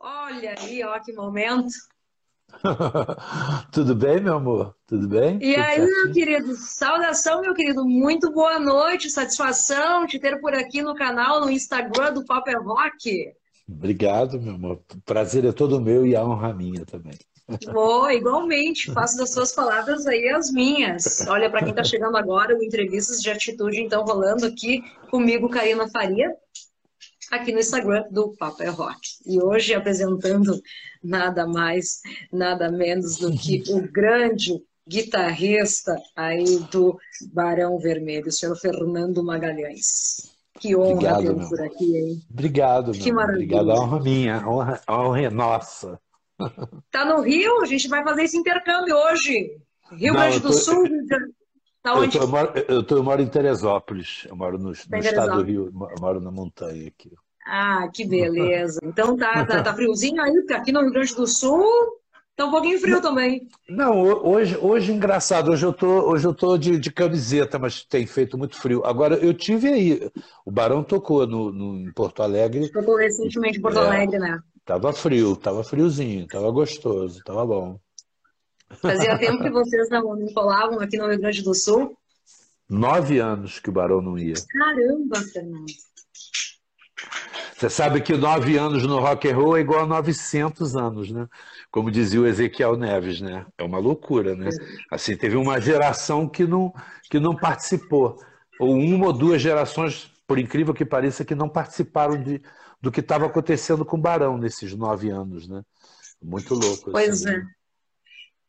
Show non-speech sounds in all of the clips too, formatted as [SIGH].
Olha aí, ó, que momento. [LAUGHS] Tudo bem, meu amor? Tudo bem? E Tudo aí, certinho? meu querido? Saudação, meu querido. Muito boa noite. Satisfação te ter por aqui no canal, no Instagram do é Rock. Obrigado, meu amor. O prazer é todo meu e a honra minha também. [LAUGHS] Boa, igualmente. Faço das suas palavras aí as minhas. Olha, para quem está chegando agora, o Entrevistas de Atitude, então, rolando aqui comigo, Karina Faria, aqui no Instagram do Papo é Rock. E hoje apresentando nada mais, nada menos do que o [LAUGHS] grande guitarrista aí do Barão Vermelho, o senhor Fernando Magalhães. Que honra Obrigado, meu por aqui, hein? Obrigado, Que maravilha. Obrigado. A honra minha, a honra, a honra é nossa. Tá no Rio? A gente vai fazer esse intercâmbio hoje. Rio Não, Grande do tô- Sul. Rio Grande- Tá Eu, eu moro, eu, tô- eu moro em Teresópolis, eu moro no, no Tá estado do. Rio, eu moro na montanha aqui. Ah, que beleza. Então tá, tá, tá friozinho aí, porque aqui no Rio Grande do Sul tá um pouquinho frio também. Não, ho- hoje, hoje engraçado, hoje eu tô, hoje eu tô de, de camiseta, mas tem feito muito frio. Agora, eu tive aí, o Barão tocou no, no- em Porto Alegre, tô recentemente em Porto É. Alegre, né? tava frio, tava friozinho, tava gostoso, tava bom. Fazia tempo que vocês não, não colavam aqui no Rio Grande do Sul. Nove anos que o Barão não ia. Caramba, Fernando. Você sabe que nove anos no rock and roll é igual a 900 anos, né? Como dizia o Ezequiel Neves, né? É uma loucura, né? Assim, teve uma geração que não, que não participou. Ou uma ou duas gerações, por incrível que pareça, que não participaram de, do que estava acontecendo com o Barão nesses nove anos, né? Muito louco. Pois assim, é. né?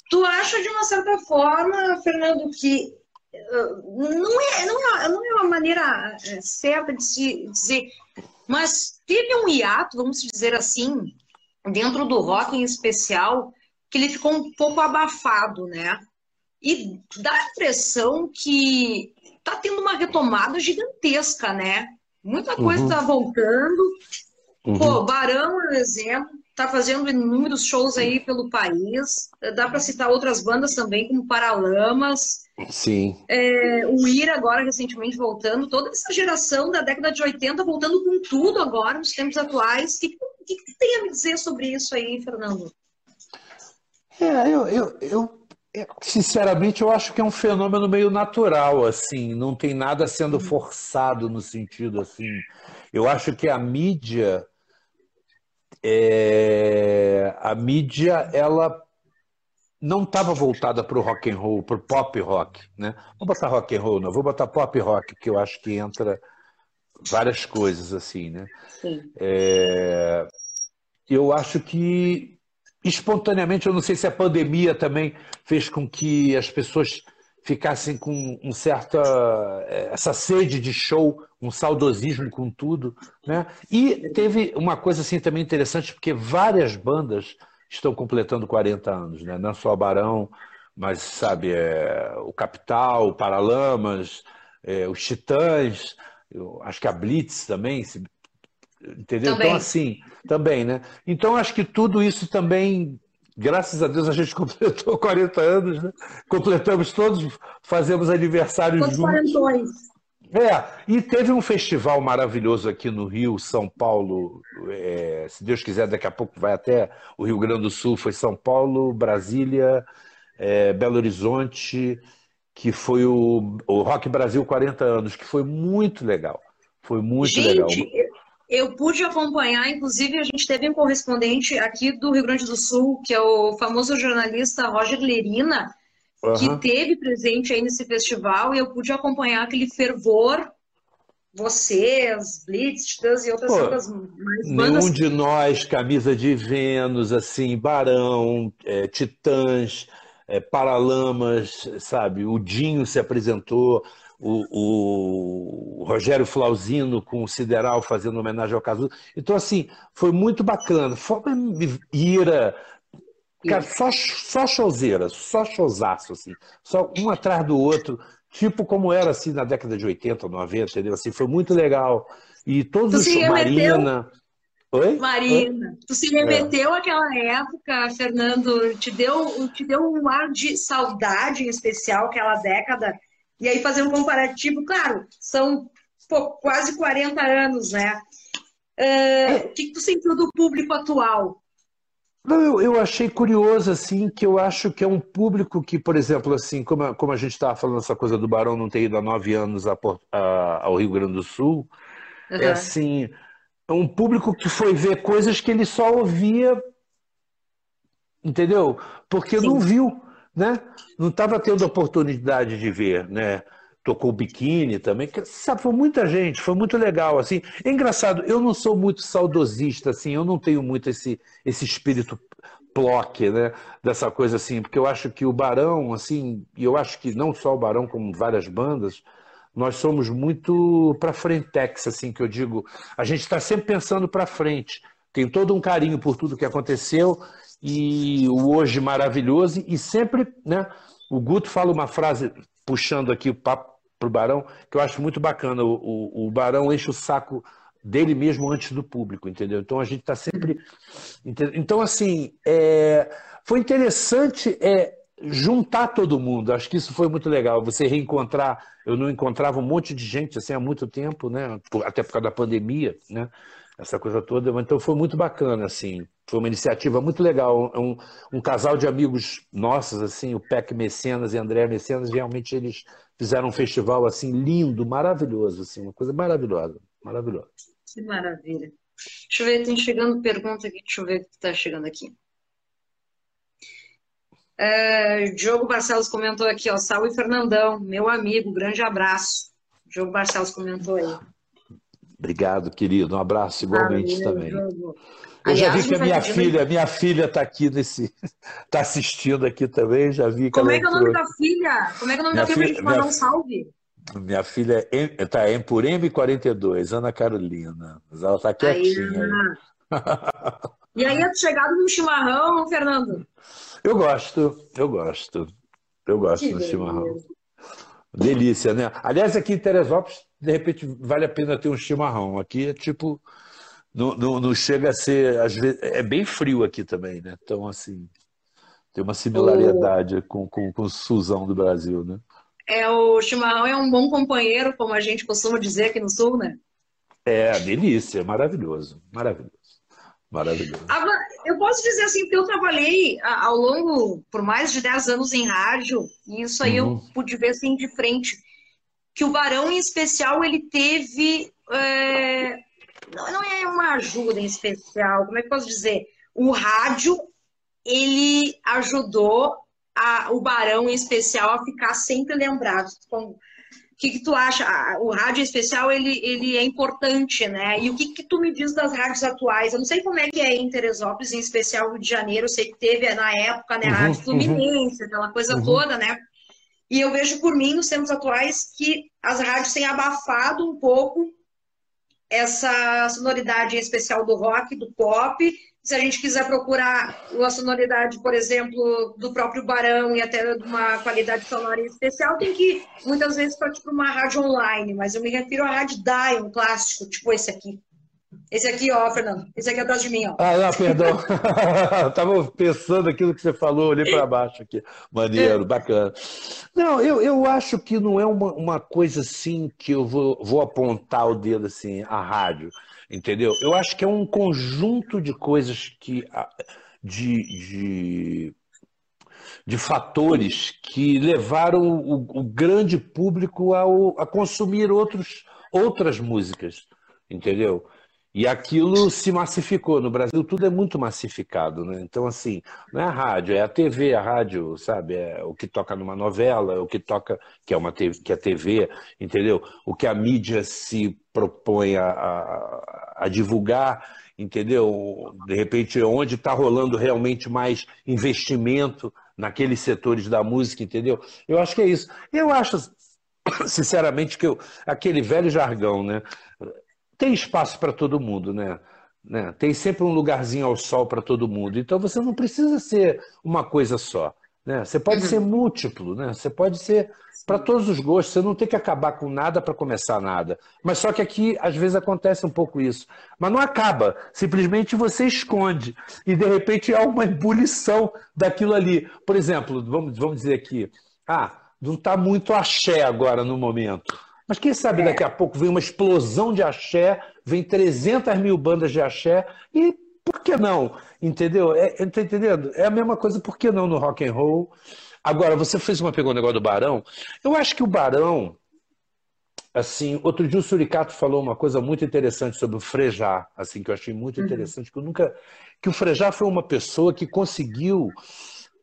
Tu acha, de uma certa forma, Fernando, que eh, não é, não é, não é uma maneira eh, certa de se dizer, mas teve um hiato, vamos dizer assim, dentro do rock em especial, que ele ficou um pouco abafado, né? E dá a impressão que tá tendo uma retomada gigantesca, né? Muita coisa Uhum. tá voltando. Uhum. Pô, Barão, por exemplo, tá fazendo inúmeros shows aí pelo país. Dá para citar outras bandas também, como Paralamas, Sim. é, o Ira agora recentemente voltando, toda essa geração da década de 80 voltando com tudo agora nos tempos atuais. O que, que, que tem a me dizer sobre isso aí, Fernando? É, eu, eu, eu, eu, sinceramente, eu acho que é um fenômeno meio natural, assim, não tem nada sendo forçado no sentido assim. Eu acho que a mídia, é, a mídia, ela não estava voltada para o rock and roll, para o pop rock, né? Vou botar rock and roll, não, vou botar pop rock, que eu acho que entra várias coisas assim, né? Sim. É, eu acho que espontaneamente, eu não sei se a pandemia também fez com que as pessoas ficassem com um certa eh, essa sede de show, um saudosismo com tudo, né? E teve uma coisa assim também interessante porque várias bandas estão completando 40 anos, né? Não só o Barão, mas sabe, é, o Capital, o Paralamas, é, os Titãs, eu acho que a Blitz também, se- entendeu? Também. Então assim, também, né? Então acho que tudo isso também, graças a Deus a gente [LAUGHS] completou 40 anos, né? Completamos todos, fazemos aniversário Quantos juntos. quarentões? É, e teve um festival maravilhoso aqui no Rio, São Paulo. é, se Deus quiser, daqui a pouco vai até o Rio Grande do Sul. Foi São Paulo, Brasília, é, Belo Horizonte, que foi o, o Rock Brasil 40 anos, que foi muito legal. Foi muito legal. Gente, eu, eu pude acompanhar, inclusive a gente teve um correspondente aqui do Rio Grande do Sul, que é o famoso jornalista Roger Lerina, que Aham. teve presente aí nesse festival, e eu pude acompanhar aquele fervor, vocês, Blitz, Titãs e outras Pô, tantas mais bandas. Nenhum de nós, camisa de Vênus, assim, Barão, é, Titãs, é, Paralamas, sabe? O Dinho se apresentou, o, o Rogério Flauzino com o Sideral fazendo homenagem ao Cazuza. Então, assim, foi muito bacana. Fora Ira, cara, só, só showzeira, só showzaço, assim, só um atrás do outro, tipo como era assim na década de 80, 90, entendeu? Assim, foi muito legal. E todos Tu os se Marina. Oi? Marina, tu se remeteu àquela época, Fernando, te deu, te deu um ar de saudade em especial, aquela década, e aí fazer um comparativo, claro, são pô, quase 40 anos, né? Ah, o que, que tu sentiu do público atual? Não, eu, eu, achei curioso, assim, que eu acho que é um público que, por exemplo, assim, como a, como a gente estava falando essa coisa do Barão não ter ido há nove anos a, a, ao Rio Grande do Sul, uhum. é assim, é um público que foi ver coisas que ele só ouvia, entendeu? Porque Sim. não viu, né? Não estava tendo oportunidade de ver, né? tocou biquíni também, sabe, foi muita gente, foi muito legal, assim. É engraçado, eu não sou muito saudosista, assim, eu não tenho muito esse, esse espírito ploque, né, dessa coisa assim, porque eu acho que o Barão, assim, e eu acho que não só o Barão, como várias bandas, nós somos muito para frentex, assim, que eu digo, a gente está sempre pensando para frente, tem todo um carinho por tudo que aconteceu e o hoje maravilhoso e sempre, né, o Guto fala uma frase puxando aqui o papo para o Barão, que eu acho muito bacana. O, o, o, Barão enche o saco dele mesmo antes do público, entendeu? Então a gente está sempre. Então, assim, é... foi interessante é, juntar todo mundo. Acho que isso foi muito legal. Você reencontrar. Eu não encontrava um monte de gente assim há muito tempo, né? Até por causa da pandemia, né? Essa coisa toda. Então foi muito bacana, assim. Foi uma iniciativa muito legal. Um, um casal de amigos nossos, assim, o Peck Mecenas e André Mecenas, realmente eles fizeram um festival assim lindo, maravilhoso, assim, uma coisa maravilhosa, maravilhosa. Que maravilha. Deixa eu ver, tem chegando pergunta aqui, deixa eu ver o que está chegando aqui. É, Diogo Barcelos comentou aqui, ó, Salve Fernandão, meu amigo, grande abraço. Diogo Barcelos comentou aí. Obrigado, querido. Um abraço igualmente também. Eu Aliás, já vi que a minha filha, minha filha está aqui nesse, está [LAUGHS] assistindo aqui também, já vi Como é que é o nome da filha? Como é que é o nome minha da filha? filha mandar um salve. Minha filha está é, por M42, Ana Carolina. Mas ela está quietinha. Aí. e aí, é chegado no chimarrão, Fernando? Eu gosto, eu gosto. Eu gosto que do chimarrão. Delícia, né? Aliás, aqui em Teresópolis, de repente, vale a pena ter um chimarrão. Aqui é tipo não, não, não, chega a ser. Às vezes, é bem frio aqui também, né? Então, assim, tem uma similaridade o... com, com, com o Suzão do Brasil, né? É, o chimarrão é um bom companheiro, como a gente costuma dizer aqui no Sul, né? É, delícia, maravilhoso, maravilhoso. Maravilhoso. Agora, eu posso dizer assim que eu trabalhei ao longo, por mais de 10 anos em rádio, e isso aí uhum. eu pude ver assim de frente, que o Barão, em especial, ele teve é, não, não é uma ajuda em especial, como é que posso dizer? O rádio, ele ajudou a, o Barão em especial a ficar sempre lembrado. O que, que tu acha? O rádio em especial, ele, ele é importante, né? E o que, que tu me diz das rádios atuais? Eu não sei como é que é em Teresópolis, em especial Rio de Janeiro, eu sei que teve na época, né, a Rádio uhum, Fluminense, uhum. aquela coisa uhum. toda, né? E eu vejo por mim, nos tempos atuais, que as rádios têm abafado um pouco essa sonoridade especial do rock, do pop. Se a gente quiser procurar uma sonoridade, por exemplo, do próprio Barão e até de uma qualidade sonora especial, tem que muitas vezes para tipo, uma rádio online, mas eu me refiro à rádio Dion, clássico, tipo esse aqui. Esse aqui, ó, Fernando. Esse aqui é atrás de mim, ó. Ah, perdão. [LAUGHS] Estava pensando aquilo que você falou, olhei para baixo aqui. Maneiro, bacana. Não, eu, eu acho que não é uma, uma coisa assim que eu vou, vou apontar o dedo assim, a rádio, entendeu? Eu acho que é um conjunto de coisas que. de, de de fatores que levaram o, o grande público ao, a consumir outros, outras músicas, entendeu? E aquilo se massificou. No Brasil tudo é muito massificado, né? Então, assim, não é a rádio, é a TV, a rádio, sabe? É o que toca numa novela, o que toca, que é uma TV, que é TV, entendeu? O que a mídia se propõe a, a, a divulgar, entendeu? De repente, onde está rolando realmente mais investimento naqueles setores da música, entendeu? Eu acho que é isso. Eu acho, sinceramente, que eu, aquele velho jargão, né? Tem espaço para todo mundo, né? né? Tem sempre um lugarzinho ao sol para todo mundo. Então você não precisa ser uma coisa só. Né? Você pode uhum. ser múltiplo, né? Você pode ser para todos os gostos. Você não tem que acabar com nada para começar nada. Mas só que aqui às vezes acontece um pouco isso. Mas não acaba. Simplesmente você esconde e de repente há uma ebulição daquilo ali. Por exemplo, vamos, vamos dizer aqui, ah, não está muito axé agora no momento. Mas quem sabe daqui a pouco vem uma explosão de axé, vem 300 mil bandas de axé e Por que não? Entendeu? É, tá entendendo? É a mesma coisa, por que não no rock and roll? Agora, você fez uma pergunta negócio do Barão. Eu acho que o Barão, assim, outro dia o Suricato falou uma coisa muito interessante sobre o Frejá, assim, que eu achei muito uhum. interessante, que eu nunca. Que o Frejá foi uma pessoa que conseguiu,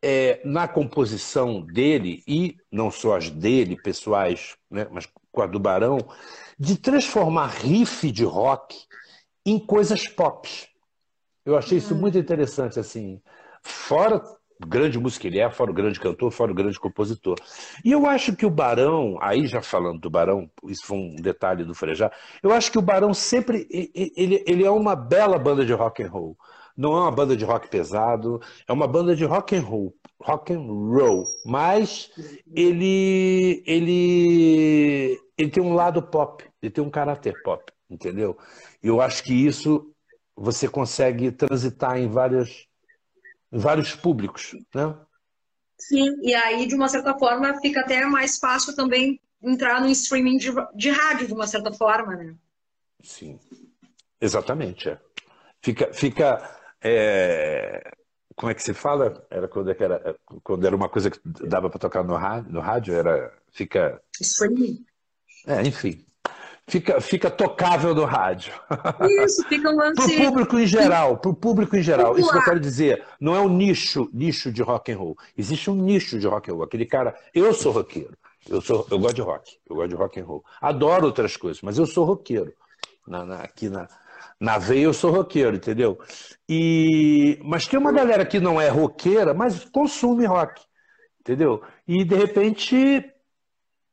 é, na composição dele, e não só as dele, pessoais, né, mas com a do Barão, de transformar riff de rock em coisas pop. Eu achei isso uhum. muito interessante, assim. Fora grande músico ele é, fora o grande cantor, fora o grande compositor. E eu acho que o Barão, aí já falando do Barão, isso foi um detalhe do Frejá, eu acho que o Barão sempre, ele, ele é uma bela banda de rock and roll. Não é uma banda de rock pesado, é uma banda de rock and roll, rock and roll, mas ele, ele, ele tem um lado pop, ele tem um caráter pop, entendeu? Eu acho que isso você consegue transitar em várias vários públicos, né? Sim, e aí, de uma certa forma, fica até mais fácil também entrar no streaming de, de rádio, de uma certa forma, né? Sim, exatamente. É. Fica, fica é... como é que se fala? Era quando, é era quando era uma coisa que dava para tocar no rádio, no rádio, era fica. Streaming. É, enfim fica, fica tocável no rádio. Isso, fica um [LAUGHS] lance. Para o público em geral, para o público em geral. Popular. Isso que eu quero dizer, não é um nicho, nicho de rock and roll. Existe um nicho de rock and roll. Aquele cara, eu sou roqueiro, eu sou, eu gosto de rock, eu gosto de rock and roll. Adoro outras coisas, mas eu sou roqueiro. Na, na, aqui na, na veia eu sou roqueiro, entendeu? E mas tem uma galera que não é roqueira, mas consome rock, entendeu? E de repente,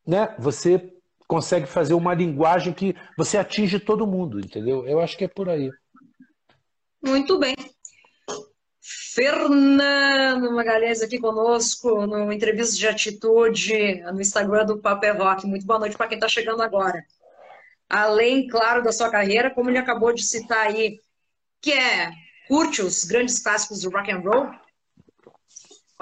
né? Você consegue fazer uma linguagem que você atinge todo mundo, entendeu? Eu acho que é por aí. Muito bem. Fernando Magalhães aqui conosco no Entrevista de Atitude no Instagram do Papel Rock. Muito boa noite para quem está chegando agora. Além, claro, da sua carreira, como ele acabou de citar aí, que é curte os grandes clássicos do rock and roll,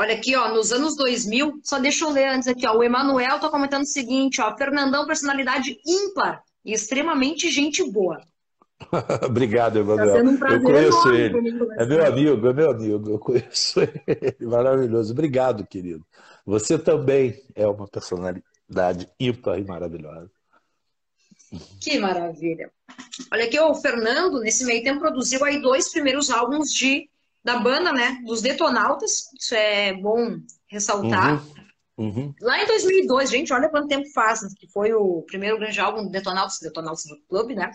Olha aqui, ó, nos anos 2000, só deixa eu ler antes aqui, ó, o Emanuel tá comentando o seguinte, ó, Fernandão, personalidade ímpar e extremamente gente boa. [LAUGHS] Obrigado, Emanuel. Tá um eu conheço ele. É meu amigo, é meu amigo. Eu conheço [LAUGHS] ele. Maravilhoso. Obrigado, querido. Você também é uma personalidade ímpar e maravilhosa. Que maravilha. Olha aqui, o Fernando, nesse meio tempo, produziu aí dois primeiros álbuns de da banda, né? Dos Detonautas, isso é bom ressaltar. Uhum, uhum. Lá em 2002, gente, olha quanto tempo faz, né? que foi o primeiro grande álbum do Detonautas, Detonautas do Clube, né?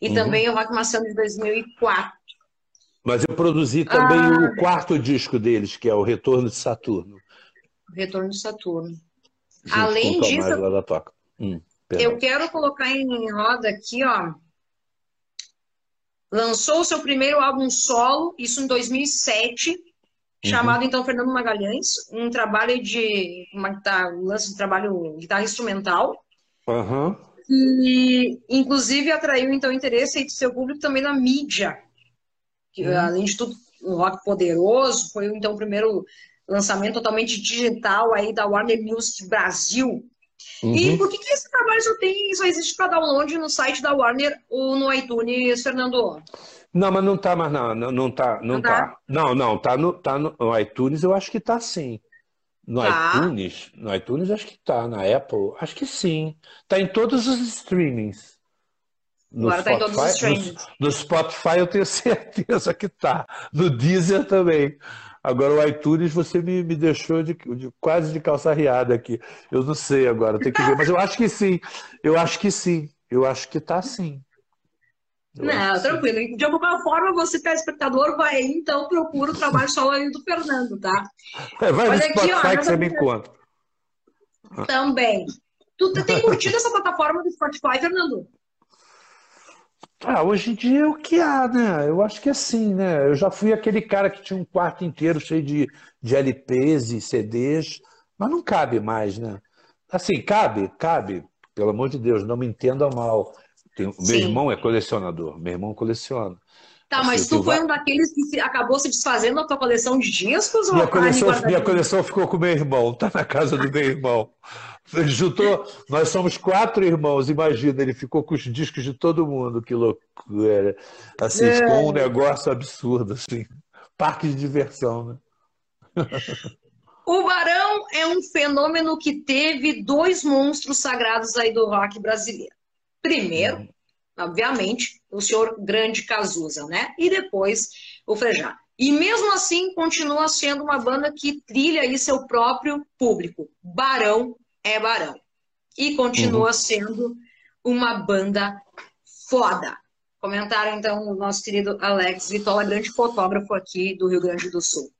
E uhum. também o Rock Maçã de 2004. Mas eu produzi também ah, o quarto disco deles, que é o Retorno de Saturno. Retorno de Saturno. Além disso, hum, eu quero colocar em roda aqui, ó, Lançou o seu primeiro álbum solo, isso em 2007, uhum. chamado então Fernando Magalhães, um trabalho de uma guitarra, um lance de trabalho guitarra instrumental. Uhum. E inclusive atraiu então interesse do seu público também na mídia. Que, uhum. Além de tudo, um rock poderoso, foi então o primeiro lançamento totalmente digital aí da Warner Music Brasil, Uhum. E por que, que esse trabalho só, tem, só existe para download no site da Warner ou no iTunes, Fernando? Não, mas não tá mais não, não, não tá, não, não tá. tá. Não, não, tá no, tá no, no iTunes, eu acho que tá sim. No tá. iTunes, no iTunes acho que tá, na Apple, acho que sim. Tá em todos os streamings. No Agora Spotify, tá em todos os streamings. No, no Spotify eu tenho [LAUGHS] certeza que tá. No Deezer também. Agora o iTunes você me, me deixou de, de, quase de calça riada aqui. Eu não sei agora, tem que ver. Mas eu acho que sim. Eu acho que sim. Eu acho que tá sim. Eu não, tranquilo. Sim. De alguma forma, você, telespectador, vai aí, então procura o trabalho solo aí do Fernando, tá? É, vai Olha no Spotify aqui, ó, que você me encontra. Também. Tu tem curtido essa plataforma do Spotify, Fernando? Ah, hoje em dia é o que há, né? Eu acho que é assim, né? Eu já fui aquele cara que tinha um quarto inteiro cheio de, de LPs e CDs, mas não cabe mais, né? Assim, cabe, cabe, pelo amor de Deus, não me entenda mal. Tem, meu irmão é colecionador, meu irmão coleciona. Tá, mas assim, tu foi um daqueles que acabou se desfazendo da tua coleção de discos? Minha, coleção, minha coleção ficou com meu irmão, tá na casa do meu irmão. Ele juntou, nós somos quatro irmãos, imagina, ele ficou com os discos de todo mundo, que loucura. Assim, é. ficou um negócio absurdo, assim. Parque de diversão, né? O Barão é um fenômeno que teve dois monstros sagrados aí do rock brasileiro. Primeiro, uhum. obviamente, o senhor Grande Cazuza, né? E depois o Frejá. E mesmo assim, continua sendo uma banda que trilha aí seu próprio público. Barão é Barão. E continua uhum. sendo uma banda foda. Comentaram então o nosso querido Alex Vitola, grande fotógrafo aqui do Rio Grande do Sul.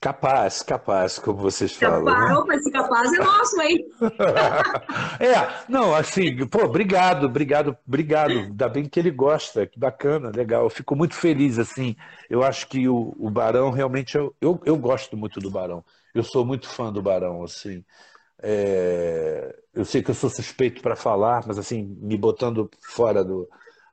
Capaz, capaz, como vocês capaz, falam. Né? Esse capaz é nosso, hein? [LAUGHS] é, não, assim, pô, obrigado, obrigado, obrigado. Ainda bem que ele gosta, que bacana, legal. Eu fico muito feliz, assim. Eu acho que o, o Barão realmente, eu, eu, eu gosto muito do Barão. Eu sou muito fã do Barão, assim. É, eu sei que eu sou suspeito para falar, mas assim, me botando fora do,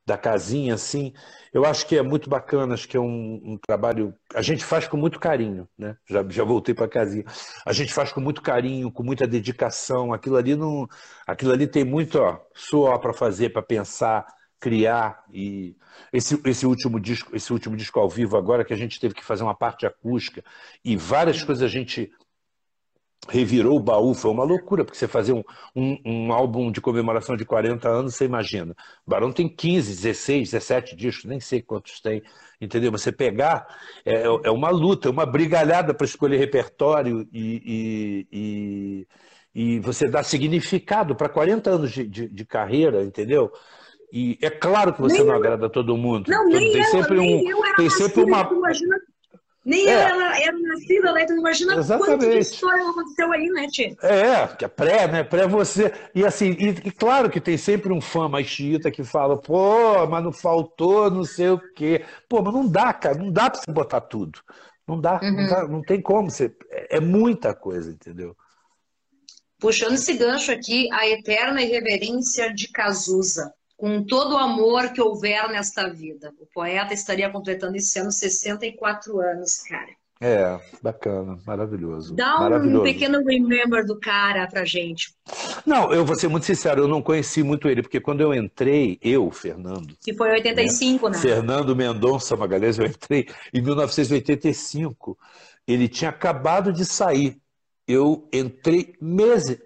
da casinha, assim, eu acho que é muito bacana, acho que é um, um trabalho. A gente faz com muito carinho, né? Já, já voltei para a casinha. A gente faz com muito carinho, com muita dedicação. Aquilo ali não. Aquilo ali tem muito ó, suor para fazer, para pensar, criar. E esse, esse, último disco, esse último disco ao vivo agora, que a gente teve que fazer uma parte acústica, e várias coisas a gente revirou o baú, foi uma loucura, porque você fazer um, um, um, álbum de comemoração de 40 anos, você imagina. O Barão tem 15, 16, 17 discos, nem sei quantos tem, entendeu? Você pegar é, é uma luta, é uma brigalhada para escolher repertório e, e, e, e, você dar significado para 40 anos de, de, de, carreira, entendeu? E é claro que você nem não agrada todo mundo. Não, nem tem eu, sempre um, tem sempre uma. Nem é. ela era nascida, né? Então imagina Exatamente. quanto de história aconteceu aí, né, Tchê? É, que é pré, né? Pré você. E assim, e, e, claro que tem sempre um fã mais xiita que fala, pô, mas não faltou não sei o quê. Pô, mas não dá, cara, não dá pra você botar tudo. Não dá, uhum. não, dá não, tem como. Você, é, é muita coisa, entendeu? Puxando esse gancho aqui, a eterna irreverência de Cazuza com todo o amor que houver nesta vida. O poeta estaria completando esse ano 64 anos, cara. É, bacana, maravilhoso. Dá um maravilhoso. pequeno remember do cara pra gente. Não, eu vou ser muito sincero, eu não conheci muito ele, porque quando eu entrei, eu, Fernando. Que foi em 85, né? né? Fernando Mendonça Magalhães, eu entrei em 1985. Ele tinha acabado de sair. Eu entrei meses,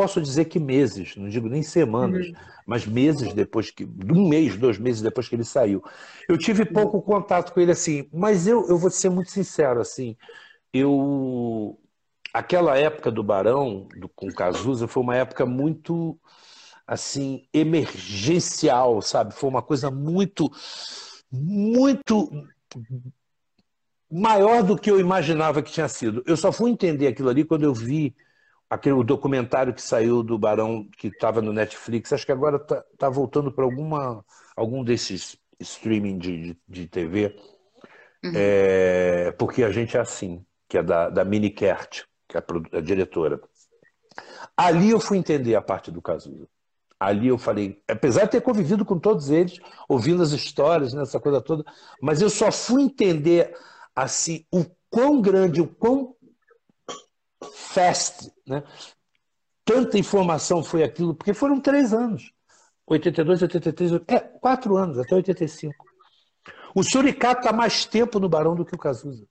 posso dizer que meses, não digo nem semanas, uhum. mas meses depois que, um mês, dois meses depois que ele saiu. Eu tive pouco contato com ele assim, mas eu, eu vou ser muito sincero assim, eu aquela época do Barão, do, com Cazuza, foi uma época muito assim emergencial, sabe? Foi uma coisa muito muito maior do que eu imaginava que tinha sido. Eu só fui entender aquilo ali quando eu vi aquele o documentário que saiu do Barão que estava no Netflix, acho que agora está tá voltando para alguma algum desses streaming de, de, de TV, uhum. é, porque a gente é assim, que é da, da Mini Kert, que é a, a, diretora. Ali eu fui entender a parte do Cazuza. Ali eu falei, apesar de ter convivido com todos eles, ouvindo as histórias, nessa né, coisa toda, mas eu só fui entender assim o quão grande, o quão fast, né? Tanta informação foi aquilo, porque foram três anos. 82, 83, é, quatro anos, até 85. O Suricato está mais tempo no Barão do que o Cazuza.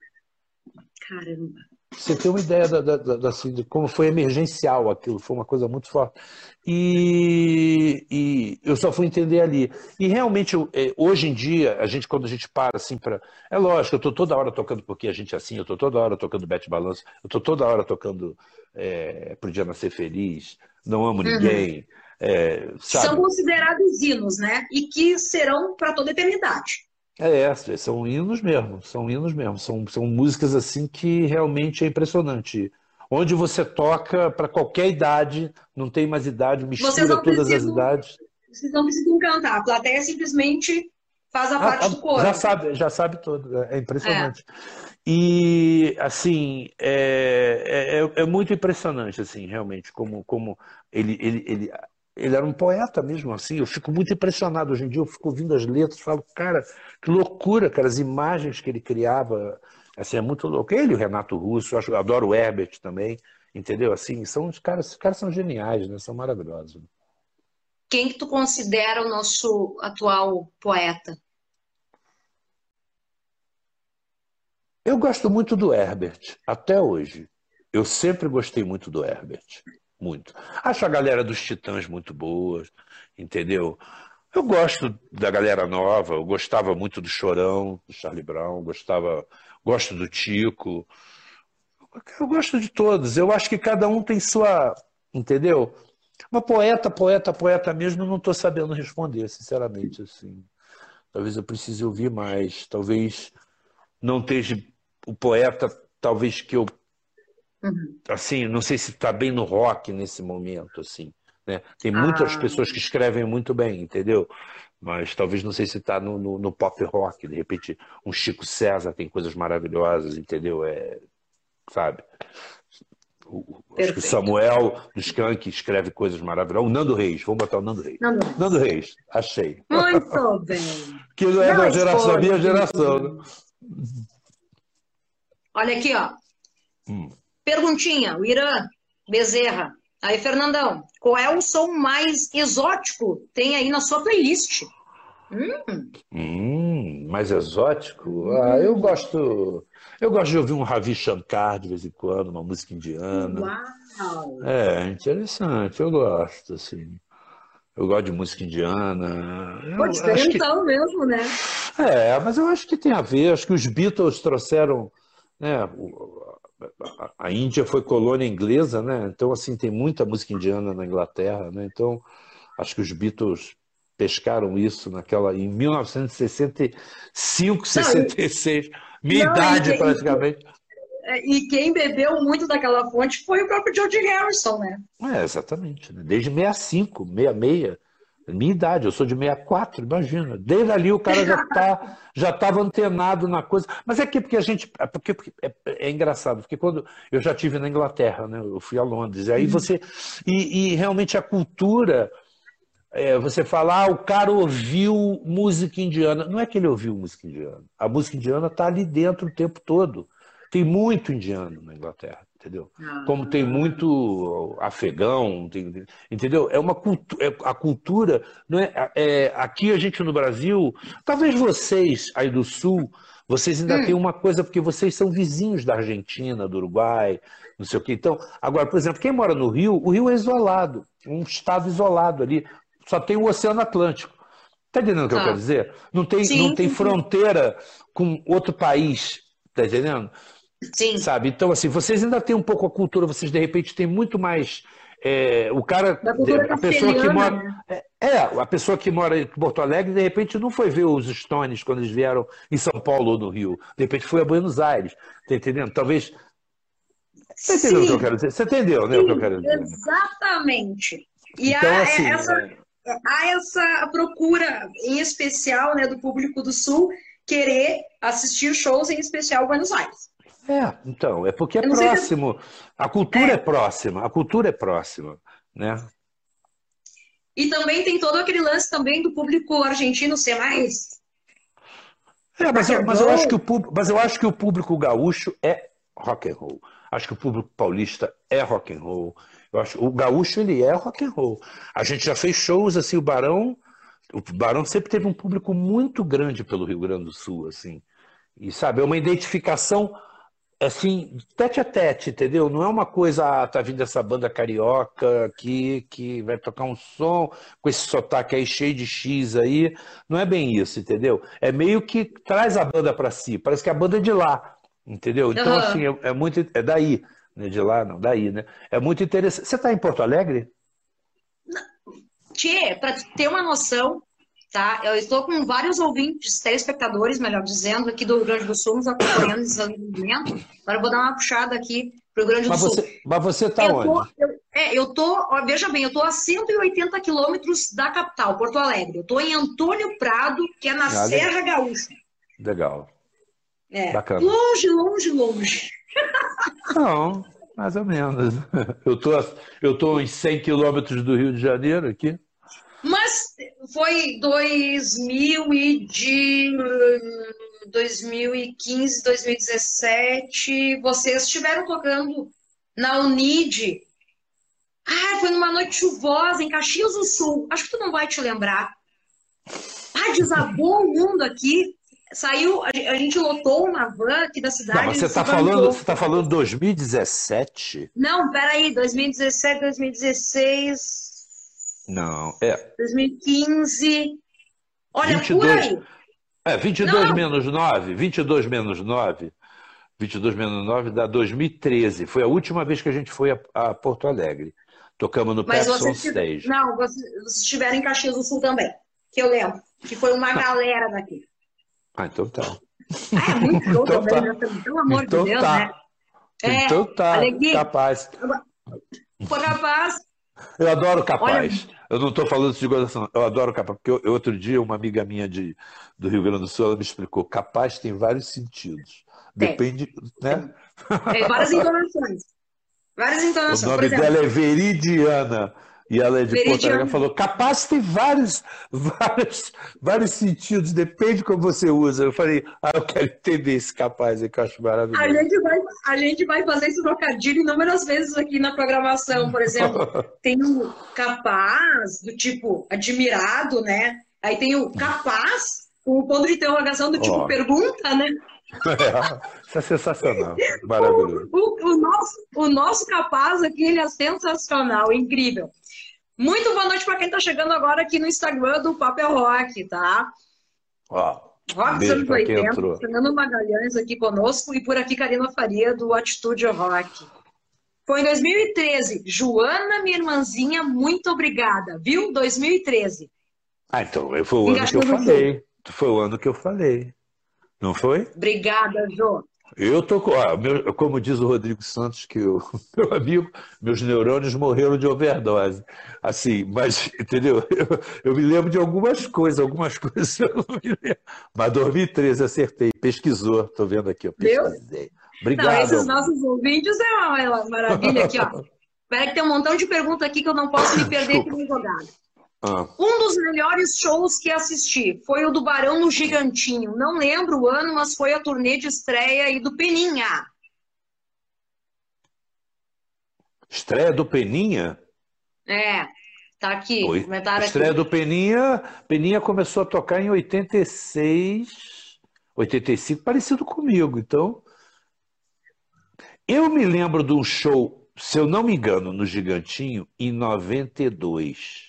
Caramba. Você tem uma ideia da, da, da, assim, de como foi emergencial aquilo, foi uma coisa muito forte. E, e eu só fui entender ali. E realmente, é, hoje em dia, a gente, quando a gente para assim para. É lógico, eu estou toda hora tocando porque a gente é assim, eu estou toda hora tocando Bete Balanço, eu estou toda hora tocando é, Pro Dia Nascer Feliz, Não Amo uhum. Ninguém. É, São considerados hinos, né? E que serão para toda a eternidade. É, são hinos mesmo, são hinos mesmo, são, são músicas assim que realmente é impressionante. Onde você toca para qualquer idade, não tem mais idade, mistura todas precisam, as idades. Vocês não precisam cantar, a plateia simplesmente faz a ah, parte do coro. Já sabe, já sabe tudo, é, é impressionante. É. E assim, é, é, é, é, muito impressionante, assim, realmente, como, como ele, ele, ele ele era um poeta mesmo, assim. Eu fico muito impressionado hoje em dia. Eu fico ouvindo as letras, falo, cara, que loucura, cara, as imagens que ele criava, assim, é muito louco. Ele, o Renato Russo, eu, acho, eu adoro o Herbert também, entendeu? Assim, são os caras, os caras são geniais, né? São maravilhosos. Quem que tu considera o nosso atual poeta? Eu gosto muito do Herbert, até hoje. Eu sempre gostei muito do Herbert. Muito. Acho a galera dos Titãs muito boa, entendeu? Eu gosto da galera nova, eu gostava muito do Chorão, do Charlie Brown, gostava, gosto do Tico. Eu gosto de todos. Eu acho que cada um tem sua, entendeu? Uma poeta, poeta, poeta mesmo, não estou sabendo responder, sinceramente, assim. Talvez eu precise ouvir mais, talvez não esteja o poeta, talvez que eu Uhum. Assim, não sei se está bem no rock nesse momento, assim. Né? Tem muitas ah. pessoas que escrevem muito bem, entendeu? Mas talvez não sei se está no, no, no, pop rock. De repente, um Chico César tem coisas maravilhosas, entendeu? É, sabe? O, acho que o Samuel do Skank escreve coisas maravilhosas. O Nando Reis, vamos botar o Nando Reis. Nando Reis, Nando Reis achei. Muito [LAUGHS] bem. que não é não da geração, minha geração. Né? Olha aqui, ó. Hum. Perguntinha, o Irã Bezerra. Aí, Fernandão, qual é o som mais exótico tem aí na sua playlist? Hum, hum mais exótico? Ah, eu gosto. Eu gosto de ouvir um Ravi Shankar de vez em quando, uma música indiana. Uau! É, interessante, eu gosto, assim. Eu gosto de música indiana. Pô, diferentão que... mesmo, né? É, mas eu acho que tem a ver. Acho que os Beatles trouxeram né, a Índia foi colônia inglesa, né? Então, assim, tem muita música indiana na Inglaterra, né? Então, acho que os Beatles pescaram isso naquela em 1965, 66, minha não, idade quem, praticamente. E quem bebeu muito daquela fonte foi o próprio George Harrison, né? É, exatamente. Né? Desde 65, 66, minha idade, eu sou de 64, imagina. Desde ali o cara já tá, [LAUGHS] já estava antenado na coisa. Mas é que porque a gente. É, porque, porque é, é, engraçado, porque quando eu já tive na Inglaterra, né? Eu fui a Londres, e aí uhum. você. E, e realmente a cultura. É, você fala, ah, o cara ouviu música indiana. Não é que ele ouviu música indiana. A música indiana está ali dentro o tempo todo. Tem muito indiano na Inglaterra entendeu? Ah. Como tem muito afegão, tem, entendeu? É uma cultura, é, a cultura, não é, é, aqui a gente no Brasil, talvez vocês aí do Sul, vocês ainda hum. têm uma coisa porque vocês são vizinhos da Argentina, do Uruguai, não sei o quê. Então, agora, por exemplo, quem mora no Rio, o Rio é isolado, um estado isolado ali, só tem o Oceano Atlântico. Tá entendendo o que ah. eu quero dizer? Não tem, não tem fronteira com outro país, tá entendendo? Sim. Sabe? Então, assim, vocês ainda têm um pouco a cultura, vocês de repente têm muito mais. É, o cara, a pessoa que mora, né? é, é, a pessoa que mora em Porto Alegre, de repente não foi ver os Stones quando eles vieram em São Paulo ou no Rio, de repente foi a Buenos Aires, tá entendendo? Talvez você entendeu Sim. o que eu quero dizer? Você entendeu, né, Sim, o que eu quero dizer? Exatamente. E então, há, assim, essa, é... há essa procura, em especial, né, do público do Sul, querer assistir shows, em especial Buenos Aires. É, então, é porque é próximo. Que... A cultura é. é. próxima, a cultura é próxima, né? E também tem todo aquele lance também do público argentino ser mais. É, mas, eu, mas eu acho que o público, mas eu acho que o público gaúcho é rock and roll. Acho que o público paulista é rock and roll. Eu acho, o gaúcho ele é rock and roll. A gente já fez shows assim, o Barão, o Barão sempre teve um público muito grande pelo Rio Grande do Sul, assim. E sabe, é uma identificação assim, tete a tete, entendeu? Não é uma coisa, ah, tá vindo essa banda carioca aqui que vai tocar um som com esse sotaque aí cheio de X aí. Não é bem isso, entendeu? É meio que traz a banda para si, parece que a banda é de lá, entendeu? Então, uhum. assim, é, é, muito. É daí, né? De lá, não, daí, né? É muito interessante. Você tá em Porto Alegre? Tchê, para ter uma noção, Tá? Eu estou com vários ouvintes, telespectadores, melhor dizendo, aqui do Rio Grande do Sul, nos acompanhando esse movimento. Agora eu vou dar uma puxada aqui para o Rio Grande do mas Sul. Você, mas você está onde? Tô, eu, é, eu tô, ó, veja bem, eu estou a 180 quilômetros da capital, Porto Alegre. Eu estou em Antônio Prado, que é na ah, Serra Gaúcha. Legal. É, Bacana. Longe, longe, longe. [LAUGHS] Não, Mais ou menos. [LAUGHS] Eu tô, eu tô em 100 quilômetros do Rio de Janeiro aqui. Mas foi 2000 e de 2015, 2017, vocês estiveram tocando na Unid. Ah, foi numa noite chuvosa em Caxias do Sul. Acho que tu não vai te lembrar. Ah, desabou o mundo aqui. Saiu, a gente lotou uma van aqui da cidade. Não, você está falando, você tá falando 2017? Não, peraí, 2017, 2016. Não, é. 2015. Olha, 22, por aí. É, 22 não. menos 9, 22 menos 9, 22 menos 9 dá 2013. Foi a última vez que a gente foi a, a Porto Alegre. Tocamos no Mas Pepsi Stage. Não, vocês, vocês estiveram em Caxias do Sul também, que eu lembro. Que foi uma galera daqui. Ah, então tá. Ah, é muito [LAUGHS] show então também, tá. né? Pelo amor então de Deus, tá. né? É, então tá, Alegria. capaz. Foi capaz. Eu adoro capaz. Olha... Eu não estou falando de gozação, eu adoro capaz, porque eu, outro dia uma amiga minha de, do Rio Grande do Sul ela me explicou, capaz tem vários sentidos. Depende, né? Tem várias entonações. Várias entonações. O nome exemplo, dela é Veridiana. E ela é de Porto Alegre falou: capaz tem vários, vários, vários sentidos, depende como você usa. Eu falei: ah, eu quero entender esse capaz aí, que eu acho maravilhoso. A gente vai, a gente vai fazer esse trocadilho inúmeras vezes aqui na programação. Por exemplo, [LAUGHS] tem o capaz, do tipo admirado, né? Aí tem o capaz, com o ponto de interrogação do tipo oh. pergunta, né? É, [LAUGHS] isso é sensacional, maravilhoso. O, o, o, nosso, o nosso capaz aqui, ele é sensacional, incrível. Muito boa noite para quem está chegando agora aqui no Instagram do Papel Rock, tá? Ó, Rock um 80, Fernando Magalhães aqui conosco e por aqui Karina Faria do Atitude Rock. Foi em 2013. Joana, minha irmãzinha, muito obrigada, viu? 2013. Ah, então foi o ano que eu falei. Foi o ano que eu falei. Não foi? Obrigada, Jô. Eu tô com, ó, meu, como diz o Rodrigo Santos, que o [LAUGHS] meu amigo, meus neurônios morreram de overdose. Assim, mas, [LAUGHS] entendeu? Eu, eu me lembro de algumas coisas, algumas [LAUGHS] coisas eu não me lembro. Mas 2013 acertei, pesquisou, tô vendo aqui, eu pesquisei. Obrigado. Não, esses nossos ouvintes é uma maravilha aqui, ó. Espera que tem um montão de perguntas aqui que eu não posso me perder aqui no jogado. Ah. Um dos melhores shows que assisti foi o do Barão no Gigantinho. Não lembro o ano, mas foi a turnê de estreia e do Peninha. Estreia do Peninha? É, tá aqui. Oi. Comentário estreia aqui. do Peninha. Peninha começou a tocar em 86, 85, parecido comigo. Então, eu me lembro de um show, se eu não me engano, no Gigantinho, em 92.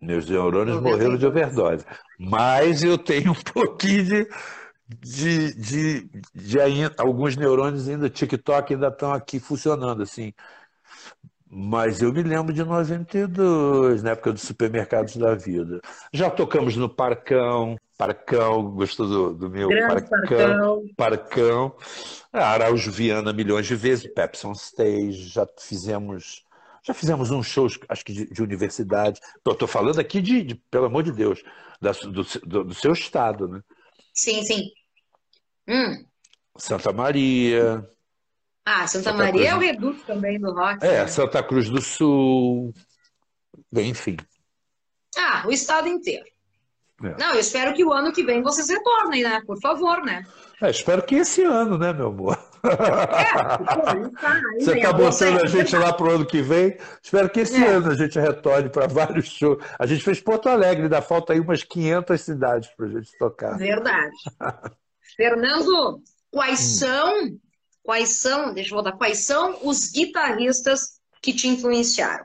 Meus neurônios morreram de overdose. Mas eu tenho um pouquinho de, de, de, de ainda, alguns neurônios ainda, TikTok ainda estão aqui funcionando, assim. Mas eu me lembro de 92, na época dos supermercados da vida. Já tocamos no Parcão, Parcão, gostou do, do meu Grande Parcão? Parcão. Araújo Viana milhões de vezes, Pepsi on Stage, já fizemos já fizemos uns shows, acho que de, de universidade. Estou falando aqui de, de, pelo amor de Deus, da, do, do, do, seu estado, né? Sim, sim. Hum. Santa Maria. Ah, Santa, Santa Maria Cruz... é o reduto também do rock. É, né? Santa Cruz do Sul. Bem, enfim. Ah, o estado inteiro. É. Não, eu espero que o ano que vem vocês retornem, né? Por favor, né? É, espero que esse ano, né, meu amor? É, Você está botando a gente lá para o ano que vem. Espero que esse é. ano a gente retorne para vários shows. A gente fez Porto Alegre, ainda falta aí umas 500 cidades para a gente tocar. Verdade. [LAUGHS] Fernando, quais hum. são, quais são, deixa eu voltar, quais são os guitarristas que te influenciaram?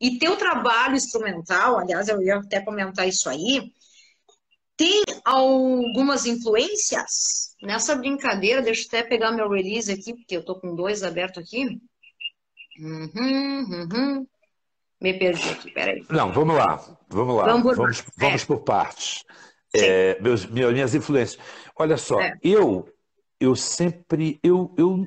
E teu trabalho instrumental, aliás, eu ia até comentar isso aí, tem algumas influências nessa brincadeira. Deixa eu até pegar meu release aqui, porque eu tô com dois abertos aqui. Uhum, uhum. Me perdi aqui, peraí. Não, vamos lá, vamos lá. Vamos por, vamos, vamos é. por partes. É, meus, minhas influências. Olha só, é. eu eu sempre eu, eu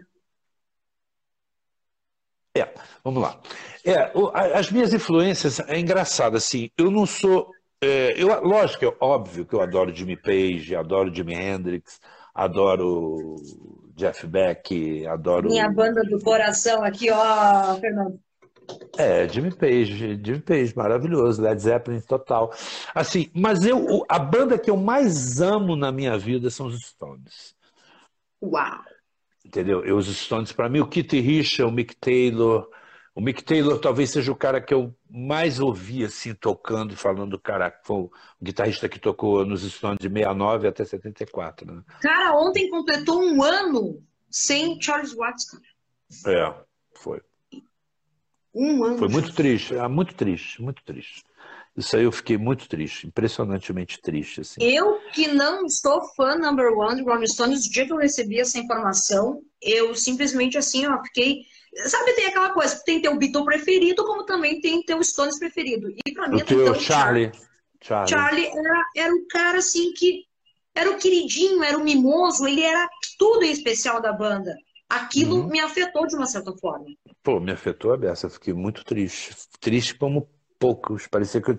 é, vamos lá. É, as minhas influências é engraçado assim. Eu não sou é, eu, lógico, é óbvio que eu adoro Jimmy Page, adoro Jimi Hendrix, adoro Jeff Beck, adoro. Minha banda do coração aqui, ó, Fernando. É, Jimmy Page, Jimmy Page, maravilhoso, Led Zeppelin total. Assim, mas eu, a banda que eu mais amo na minha vida são os Stones. Uau! Entendeu? Eu, os Stones, para mim, o Keith Richards, o Mick Taylor. O Mick Taylor talvez seja o cara que eu mais ouvi assim, tocando e falando, cara, foi o guitarrista que tocou nos Stones de 69 até 74. Né? Cara, ontem completou um ano sem Charles Watts, cara. É, foi. Um ano. Foi muito triste, ah, muito triste, muito triste. Isso aí eu fiquei muito triste, impressionantemente triste. Assim. Eu, que não estou fã number one de Rolling Stones, o dia que eu recebi essa informação, eu simplesmente assim, ó, fiquei. Sabe, tem aquela coisa, tem teu Beatle preferido, como também tem teu Stones preferido. E pra mim, o então, Charlie. Charlie, Charlie era, era o cara assim que era o queridinho, era o mimoso, ele era tudo em especial da banda. Aquilo uhum. me afetou de uma certa forma. Pô, me afetou a beça, fiquei muito triste. Triste como poucos. Parecia que,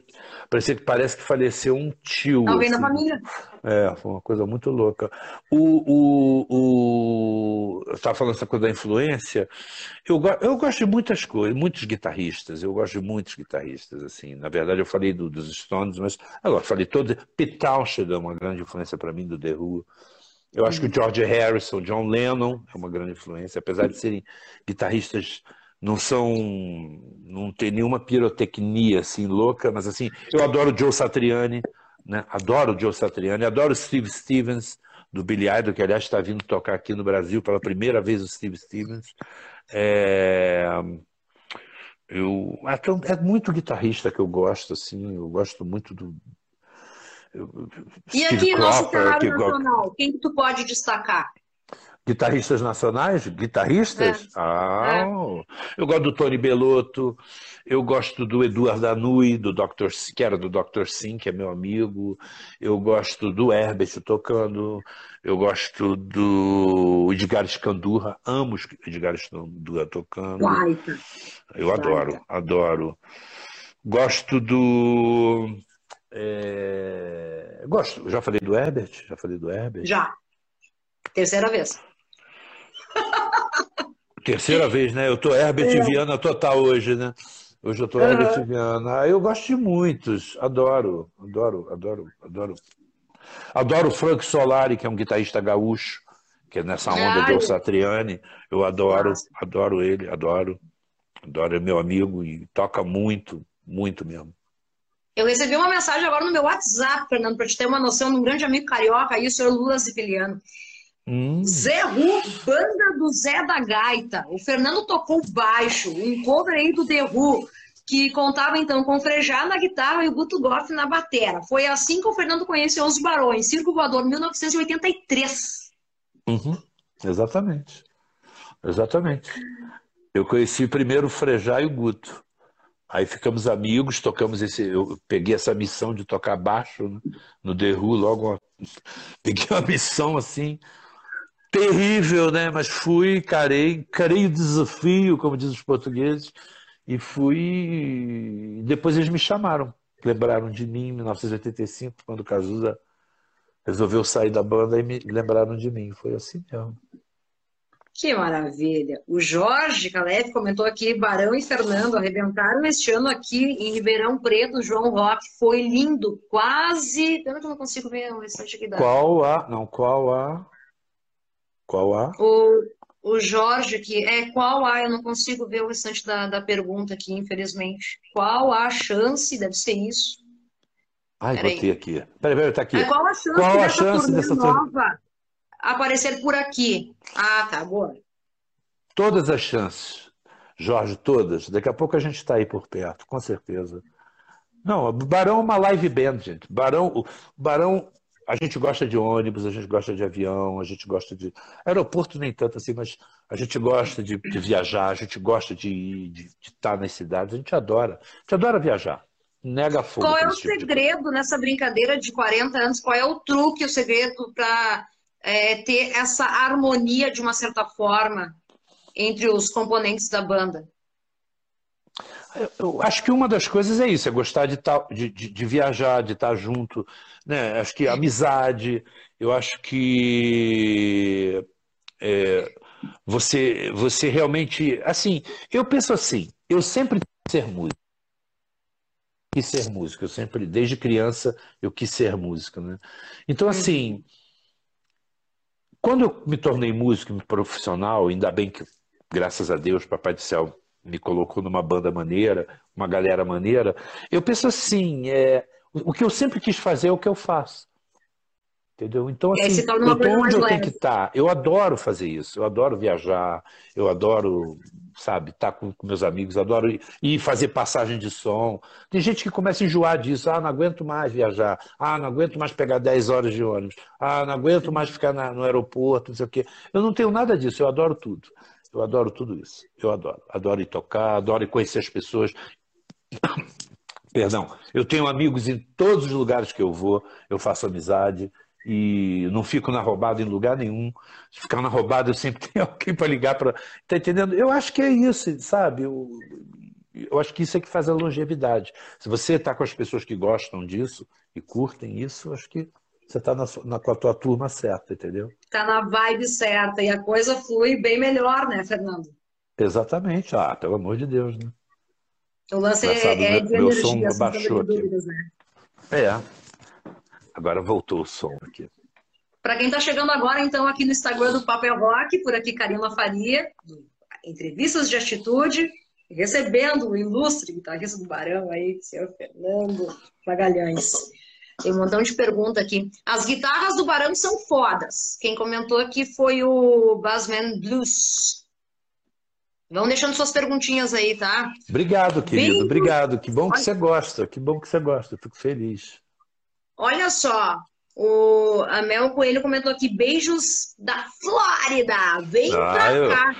parecia que parece que faleceu um tio. Alguém assim. da família. É, foi uma coisa muito louca. O, o, o... Eu estava falando essa coisa da influência. Eu, eu gosto de muitas coisas, muitos guitarristas. Eu gosto de muitos guitarristas, assim. Na verdade, eu falei do, dos Stones, mas agora falei todo. Pete Townshend é uma grande influência para mim do The Who. Eu acho que o George Harrison, John Lennon é uma grande influência, apesar de serem guitarristas não são não tem nenhuma pirotecnia assim louca, mas assim, eu adoro o Joe Satriani, né? Adoro o Joe Satriani, adoro o Steve Stevens do Billy Idol, que aliás está vindo tocar aqui no Brasil pela primeira vez o Steve Stevens. É... Eu, é, é muito guitarrista que eu gosto, assim, eu gosto muito do. e aqui, Cropper, nosso cenário nacional, quem tu pode destacar? Guitarristas nacionais? Guitarristas? É. Ah, é. eu gosto do Tony Belotto, eu gosto do Eduardo Anui, do Dr. que era do Dr. Sim, que é meu amigo, eu gosto do Herbert tocando, eu gosto do Edgar Escandurra, amo o Edgar Escandurra tocando. Guaita. Eu adoro, adoro. Gosto do. É... Gosto, já falei do Herbert? Já falei do Herbert? Já. Terceira vez. Terceira vez, né? Eu tô Herbert é. Viana total hoje, né? Hoje eu tô uhum. Herbert Viana. Eu gosto de muitos, adoro, adoro, adoro, adoro. Adoro o Frank Solari, que é um guitarrista gaúcho, que é nessa onda do Satriani. Eu adoro, adoro ele, adoro. Adoro, é meu amigo e toca muito, muito mesmo. Eu recebi uma mensagem agora no meu WhatsApp, Fernando, para te ter uma noção, de um grande amigo carioca aí, o senhor Lula Zipiliano. Hum. Zé Ru, banda do Zé da Gaita. O Fernando tocou baixo, um cover aí do The Who, que contava então com o Frejá na guitarra e o Guto Goff na batera. Foi assim que o Fernando conheceu os Barões, Circo Voador, 1983. Uhum. Exatamente. Exatamente. Eu conheci primeiro o Frejá e o Guto. Aí ficamos amigos, tocamos esse. Eu peguei essa missão de tocar baixo né, no The Who, logo [LAUGHS] peguei uma missão assim terrível, né? Mas fui, carei, carei o desafio, como dizem os portugueses, e fui. Depois eles me chamaram, lembraram de mim em 1985, quando o Cazuza resolveu sair da banda e me lembraram de mim. Foi assim mesmo. Que maravilha! O Jorge Calef comentou aqui: Barão e Fernando arrebentaram este ano aqui em Ribeirão Preto, João Rock. Foi lindo, quase. Pena que eu não consigo ver o restante aqui da. Qual a. Não, qual a. Qual a? O, o Jorge aqui, é qual a? Eu não consigo ver o restante da, da pergunta aqui, infelizmente. Qual a chance? Deve ser isso. Ai, Pera botei aí. aqui. Peraí, peraí, tá aqui. É, qual a chance qual dessa a chance dessa nova aparecer por aqui? Ah, tá, boa. Todas as chances, Jorge, todas. Daqui a pouco a gente está aí por perto, com certeza. Não, Barão é uma live band, gente. Barão, Barão a gente gosta de ônibus, a gente gosta de avião, a gente gosta de. Aeroporto nem tanto assim, mas a gente gosta de, de viajar, a gente gosta de, de, de, estar nas cidades, a gente adora. A gente adora viajar. Nega fogo. Qual é o tipo segredo nessa brincadeira de 40 anos? Qual é o truque, o segredo para é, ter essa harmonia de uma certa forma entre os componentes da banda? Eu acho que uma das coisas é isso, é gostar de, tá, de, de, de viajar, de estar junto, né? Acho que amizade, eu acho que é, você, você realmente. Assim, eu penso assim, eu sempre quis ser músico. Quis ser músico, eu sempre, desde criança, eu quis ser músico. Né? Então, assim, quando eu me tornei músico profissional, ainda bem que, graças a Deus, Papai do Céu me colocou numa banda maneira, uma galera maneira, eu penso assim, é, o que eu sempre quis fazer é o que eu faço. Entendeu? Então, assim, eu tô onde eu leve. tenho que estar. Tá. Eu adoro fazer isso. Eu adoro viajar. Eu adoro, sabe, estar tá com, com meus amigos. Adoro ir, ir, fazer passagem de som. Tem gente que começa a enjoar disso. Ah, não aguento mais viajar. Ah, não aguento mais pegar 10 horas de ônibus. Ah, não aguento mais ficar na, no aeroporto, não sei o quê. Eu não tenho nada disso. Eu adoro tudo. Eu adoro tudo isso. Eu adoro. Adoro ir tocar, adoro ir conhecer as pessoas. Perdão. Eu tenho amigos em todos os lugares que eu vou. Eu faço amizade e não fico na roubada em lugar nenhum. Se ficar na roubada, eu sempre [LAUGHS] tenho alguém para ligar para. Tá entendendo? Eu acho que é isso, sabe? Eu, eu acho que isso é que faz a longevidade. Se você está com as pessoas que gostam disso e curtem isso, acho que você está na, na, com a tua turma certa, entendeu? Está na vibe certa e a coisa flui bem melhor, né, Fernando? Exatamente. Ah, pelo amor de Deus, né? O lance é, é de meu som baixou aqui. Dúvidas, né? É. Agora voltou o som aqui. Para quem está chegando agora, então, aqui no Instagram do Papel Rock, por aqui Karina Faria, Entrevistas de Atitude, recebendo o ilustre guitarrista do Barão aí, senhor Fernando Magalhães. Tem um montão de pergunta aqui. As guitarras do Barão são fodas. Quem comentou aqui foi o Bassman Blues. Vão deixando suas perguntinhas aí, tá? Obrigado, querido. Bem... Obrigado. Que bom que você gosta. Que bom que você gosta. Fico feliz. Olha só, o a Mel Coelho comentou aqui, beijos da Flórida, vem ah, pra eu, cá.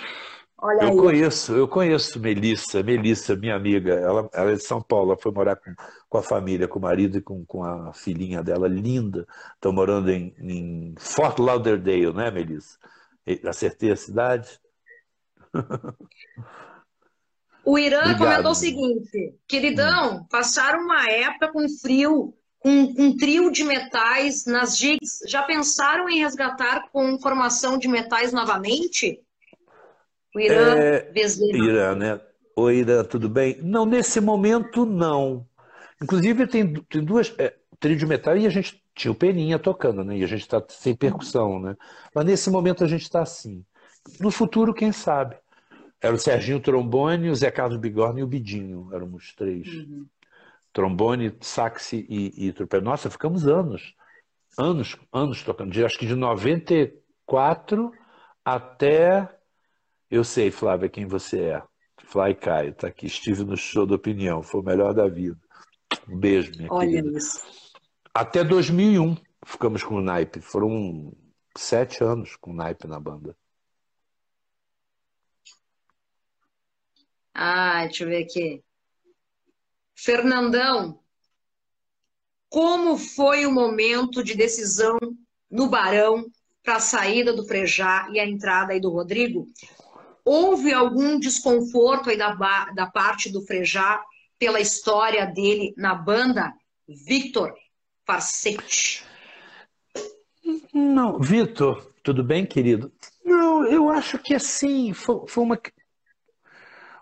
Olha eu aí. conheço, eu conheço Melissa, Melissa, minha amiga, ela, ela é de São Paulo, ela foi morar com, com a família, com o marido e com, com a filhinha dela, linda. Estão morando em, em Fort Lauderdale, né, Melissa? Acertei a cidade? O Irã Obrigado, comentou o seguinte: queridão, passaram uma época com frio um, um, trio de metais nas gigs. Já pensaram em resgatar com formação de metais novamente? O Irã é, Irã, né? Oi, Irã, tudo bem? Não, nesse momento não. Inclusive tem, tem duas. É, trio de metal e a gente tinha o Peninha tocando, né? E a gente está sem percussão, né? Mas nesse momento a gente está assim. No futuro, quem sabe? Era o Serginho Trombone, o Zé Carlos Bigorna e o Bidinho. Éramos três. Uhum trombone, sax e, e trompete. Nossa, ficamos anos, anos, anos tocando. De, acho que de 94 até. Eu sei, Flávia, quem você é. Fly Caio, tá aqui. Estive no show da opinião, foi o melhor da vida. Um beijo, minha Olha querida. isso. Até 2001 ficamos com o naipe. Foram sete anos com o naipe na banda. Ah, deixa eu ver aqui. Fernandão, como foi o momento de decisão no Barão para a saída do Frejá e a entrada aí do Rodrigo? Houve algum desconforto aí da, da parte do Frejá pela história dele na banda? Victor Farsetti. Não, Vitor, tudo bem, querido? Não, eu acho que assim, foi, foi uma,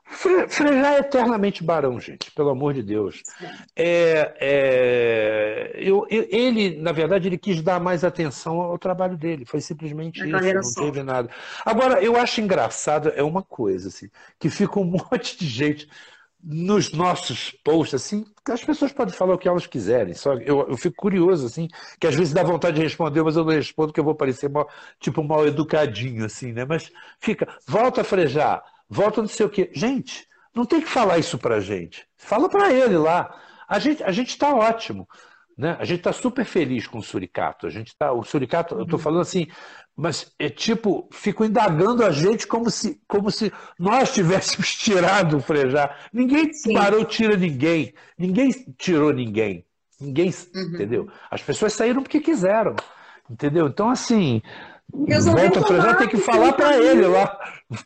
Frejá é eternamente barão, gente, pelo amor de Deus. É, é, eu, ele, na verdade, ele quis dar mais atenção ao trabalho dele. Foi simplesmente isso, não só. teve nada. Agora, eu acho engraçado, é uma coisa, assim, que fica um [LAUGHS] monte de gente nos nossos posts, assim, as pessoas podem falar o que elas quiserem. Só eu, eu fico curioso, assim, que às vezes dá vontade de responder, mas eu não respondo porque eu vou parecer mal, tipo mal educadinho, assim, né? Mas fica, volta a frejar volta não sei o quê. Gente, não tem que falar isso para gente. Fala para ele lá. A gente a está ótimo. Né? A gente está super feliz com o Suricato. A gente tá, o Suricato, eu estou falando assim, mas é tipo, fico indagando a gente como se, como se nós tivéssemos [LAUGHS] tirado o Frejá. Ninguém Sim. parou, tira ninguém. Ninguém tirou ninguém. Ninguém, uhum. entendeu? As pessoas saíram porque quiseram. Entendeu? Então, assim, Volta o Frejá tem que falar para ele lá.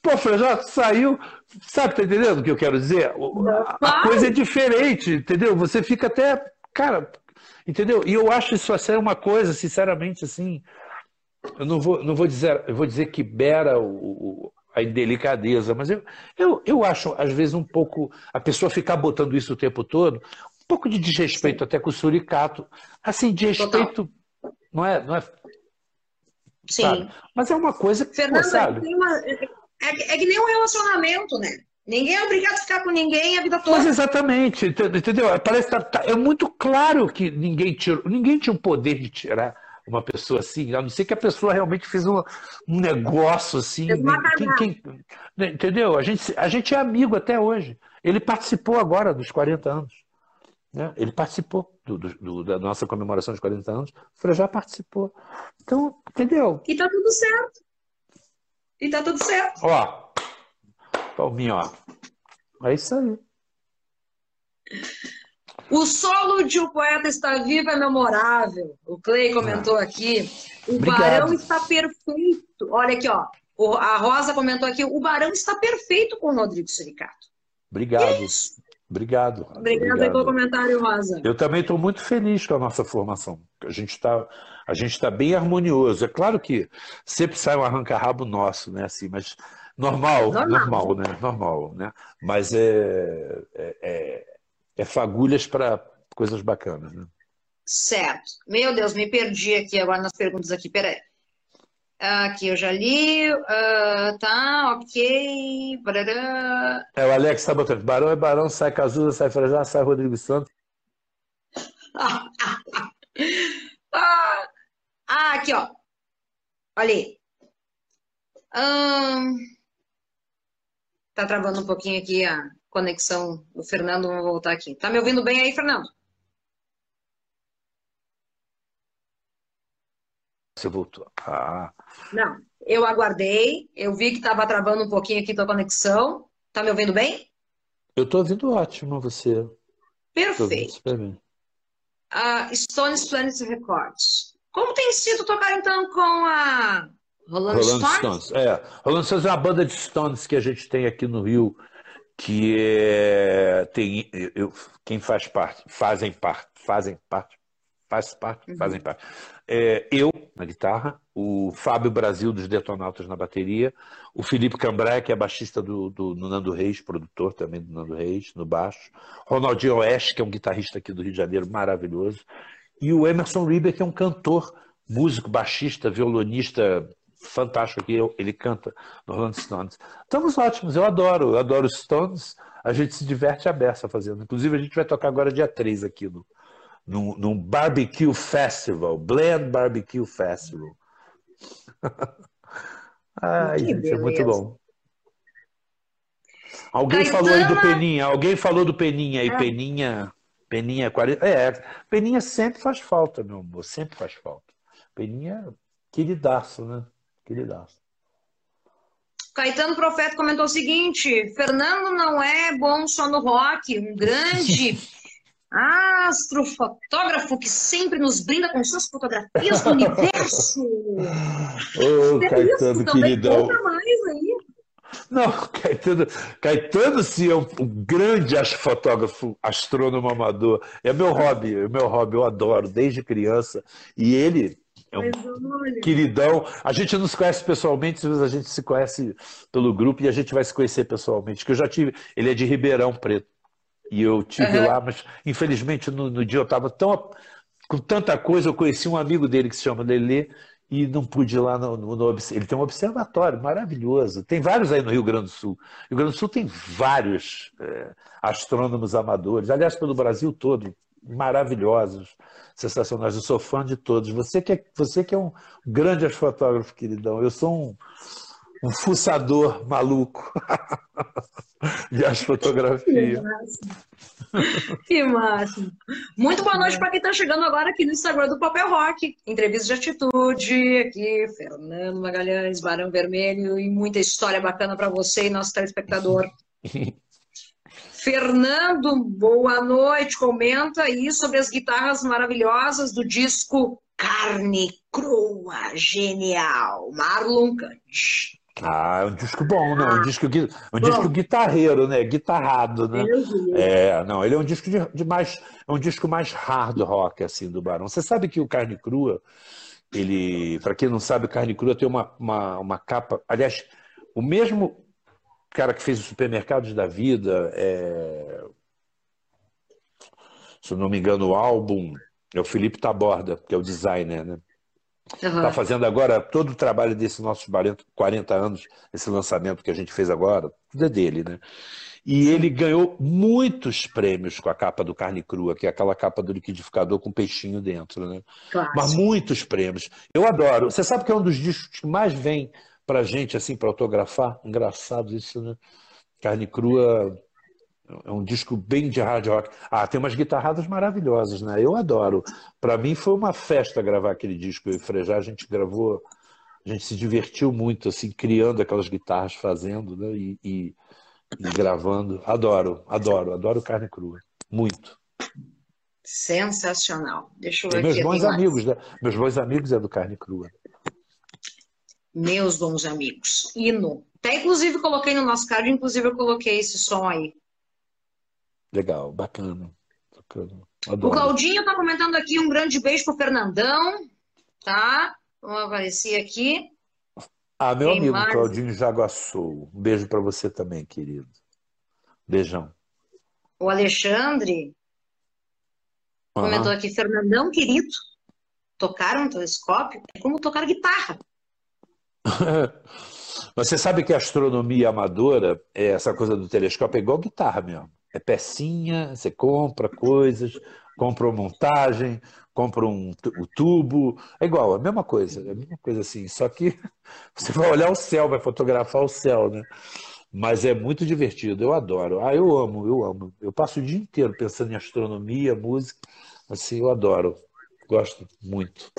Pô, Frejá saiu. Sabe, tá entendendo o que eu quero dizer? A, coisa é diferente, entendeu? Você fica até. Cara, entendeu? E eu acho isso assim uma coisa, sinceramente, assim. eu não vou, não vou dizer, eu vou dizer que beira o, a indelicadeza, mas eu, eu, eu acho, às vezes, um pouco. A pessoa ficar botando isso o tempo todo, um pouco de desrespeito até com o suricato. Assim, de respeito. Não é, não é. Sim. Sabe? Mas é uma coisa que. Fernando, pô, sabe? Uma, é, é, é que nem um relacionamento, né? Ninguém é obrigado a ficar com ninguém a vida toda. Mas exatamente, entendeu? Parece que tá, tá, é muito claro que ninguém, tirou, ninguém tinha o poder de tirar uma pessoa assim, a não ser que a pessoa realmente fez um, um negócio assim. Quem, quem, né, entendeu? A gente, a gente é amigo até hoje. Ele participou agora dos 40 anos. Né? Ele participou do, do, da nossa comemoração de 40 anos. O Frejá participou. Então, entendeu? E tá tudo certo. E tá tudo certo. Ó, palminho, ó. É isso aí. O solo de O Poeta Está Vivo é memorável. O Clay comentou ah. aqui. O Obrigado. Barão está perfeito. Olha aqui, ó. A Rosa comentou aqui. O Barão está perfeito com o Rodrigo Suricato. Obrigado. Isso. Obrigado. Obrigado pelo comentário, Rosa. Eu também estou muito feliz com a nossa formação. A gente está a gente está bem harmonioso. É claro que sempre sai um arranca-rabo nosso, né? Assim, mas normal, normal, normal né? Normal, né? Mas é, é, é é fagulhas para coisas bacanas. Né? Certo. Meu Deus, me perdi aqui agora nas perguntas aqui. Peraí. Aqui eu já li. Uh, tá, ok. Barará. É, o Alex está botando. Barão é Barão, sai Cazuza, sai Frajá, sai Rodrigo Santos. [LAUGHS] ah, aqui, ó. Olha aí. Hum, tá travando um pouquinho aqui a, conexão do Fernando, vamos voltar aqui. Tá me ouvindo bem aí, Fernando? Você voltou. Ah. Não, eu aguardei, eu vi que estava travando um pouquinho aqui tua conexão. Tá me ouvindo bem? Eu estou ouvindo ótimo você. Perfeito. Uh, Stones Planet Records. Como tem sido tocar então com a Rolando, Rolando Stones? Stones? É, Rolando Stones é uma banda de Stones que a gente tem aqui no Rio que é, tem eu, quem faz parte, fazem parte, fazem parte, faz parte, uhum. fazem parte. É, eu na guitarra, o Fábio Brasil dos Detonautas na bateria, o Felipe Cambrai, que é baixista do, do, do, Nando Reis, produtor também do Nando Reis, no baixo, Ronaldinho Oeste, que é um guitarrista aqui do Rio de Janeiro, maravilhoso, e o Emerson Rieber, que é um cantor, músico, baixista, violonista, fantástico aqui, ele canta no Rolling Stones. Estamos ótimos, eu adoro, eu adoro os Stones, a gente se diverte a beça fazendo. Inclusive, a gente vai tocar agora dia 3 aqui no, no, no Barbecue Festival, Blend Barbecue Festival. [LAUGHS] Ai, gente, beleza. é muito bom. Alguém Caetano... falou aí do Peninha, alguém falou do Peninha aí, é. Peninha, Peninha 40. É, Peninha sempre faz falta, meu amor, sempre faz falta. Peninha, queridaço, né? Queridaço. Caetano Profeta comentou o seguinte: Fernando não é bom só no rock, um grande [LAUGHS] astrofotógrafo que sempre nos brinda com suas fotografias do universo. Ô, oh, Caetano, queridão. Mais aí. Não, Caetano, Caetano sim é um, um grande fotógrafo, astrônomo amador. É meu hobby, é meu hobby, eu adoro desde criança. E ele é um queridão. A gente não se conhece pessoalmente, mas a gente se conhece pelo grupo e a gente vai se conhecer pessoalmente. Que eu já tive. Ele é de Ribeirão Preto. E eu tive uhum. lá, mas infelizmente no, no dia eu estava tão com tanta coisa. Eu conheci um amigo dele que se chama Lelê e não pude ir lá no, no, no, Ele tem um observatório maravilhoso. Tem vários aí no Rio Grande do Sul. Rio Grande do Sul tem vários é, astrônomos amadores, aliás, pelo Brasil todo maravilhosos, sensacionais. Eu sou fã de todos. Você que é, você que é um grande fotógrafo, queridão. Eu sou um, um fuçador maluco [LAUGHS] de astrofotografia. Que máximo. Muito boa noite para quem está chegando agora aqui no Instagram do Papel Rock. Entrevista de atitude, aqui, Fernando Magalhães, Barão Vermelho e muita história bacana para você e nosso telespectador. [LAUGHS] Fernando, boa noite. Comenta aí sobre as guitarras maravilhosas do disco Carne Crua, genial. Marlon Cante. Ah, é um disco bom, né? Um, disco, um disco guitarreiro, né? Guitarrado, né? É, não, ele é um disco de, de, mais, é um disco mais hard rock, assim, do Barão. Você sabe que o Carne Crua, ele para quem não sabe, Carne Crua tem uma, uma, uma capa. Aliás, o mesmo cara que fez os supermercados da vida, é, se eu não me engano, o álbum é o Felipe Taborda, que é o designer, né? Está uhum. fazendo agora todo o trabalho desses nossos 40 anos, esse lançamento que a gente fez agora, tudo é dele, né? E ele ganhou muitos prêmios com a capa do Carne Crua, que é aquela capa do liquidificador com peixinho dentro, né? Claro. Mas muitos prêmios. Eu adoro. Você sabe que é um dos discos que mais vem pra gente, assim, para autografar? Engraçado isso, né? Carne Crua é um disco bem de hard rock. Ah, tem umas guitarradas maravilhosas, né? Eu adoro. Para mim foi uma festa gravar aquele disco. Eu e Frejá, a gente gravou, a gente se divertiu muito, assim, criando aquelas guitarras, fazendo, né? E, e, e gravando. Adoro, adoro, adoro carne crua. Muito. Sensacional. Deixa eu ver meus bons amigos, né? Meus bons amigos é do carne crua. Meus bons amigos. Hino. Até inclusive coloquei no nosso card, inclusive eu coloquei esse som aí. Legal, bacana. bacana. O Claudinho está comentando aqui um grande beijo pro Fernandão, tá? Vamos aparecer aqui. Ah, meu Tem amigo mais? Claudinho Jaguaçu. Um beijo para você também, querido. Beijão. O Alexandre uhum. comentou aqui, Fernandão, querido, tocaram um telescópio? É como tocar guitarra. [LAUGHS] Você sabe que a astronomia amadora, é essa coisa do telescópio, é igual guitarra mesmo. É pecinha, você compra coisas, compra uma montagem, compra um o tubo, é igual, a mesma coisa, é a mesma coisa assim, só que [LAUGHS] você vai olhar o céu, vai fotografar o céu, né? Mas é muito divertido, eu adoro. Ah, eu amo, eu amo. Eu passo o dia inteiro pensando em astronomia, música, assim, eu adoro. Gosto muito.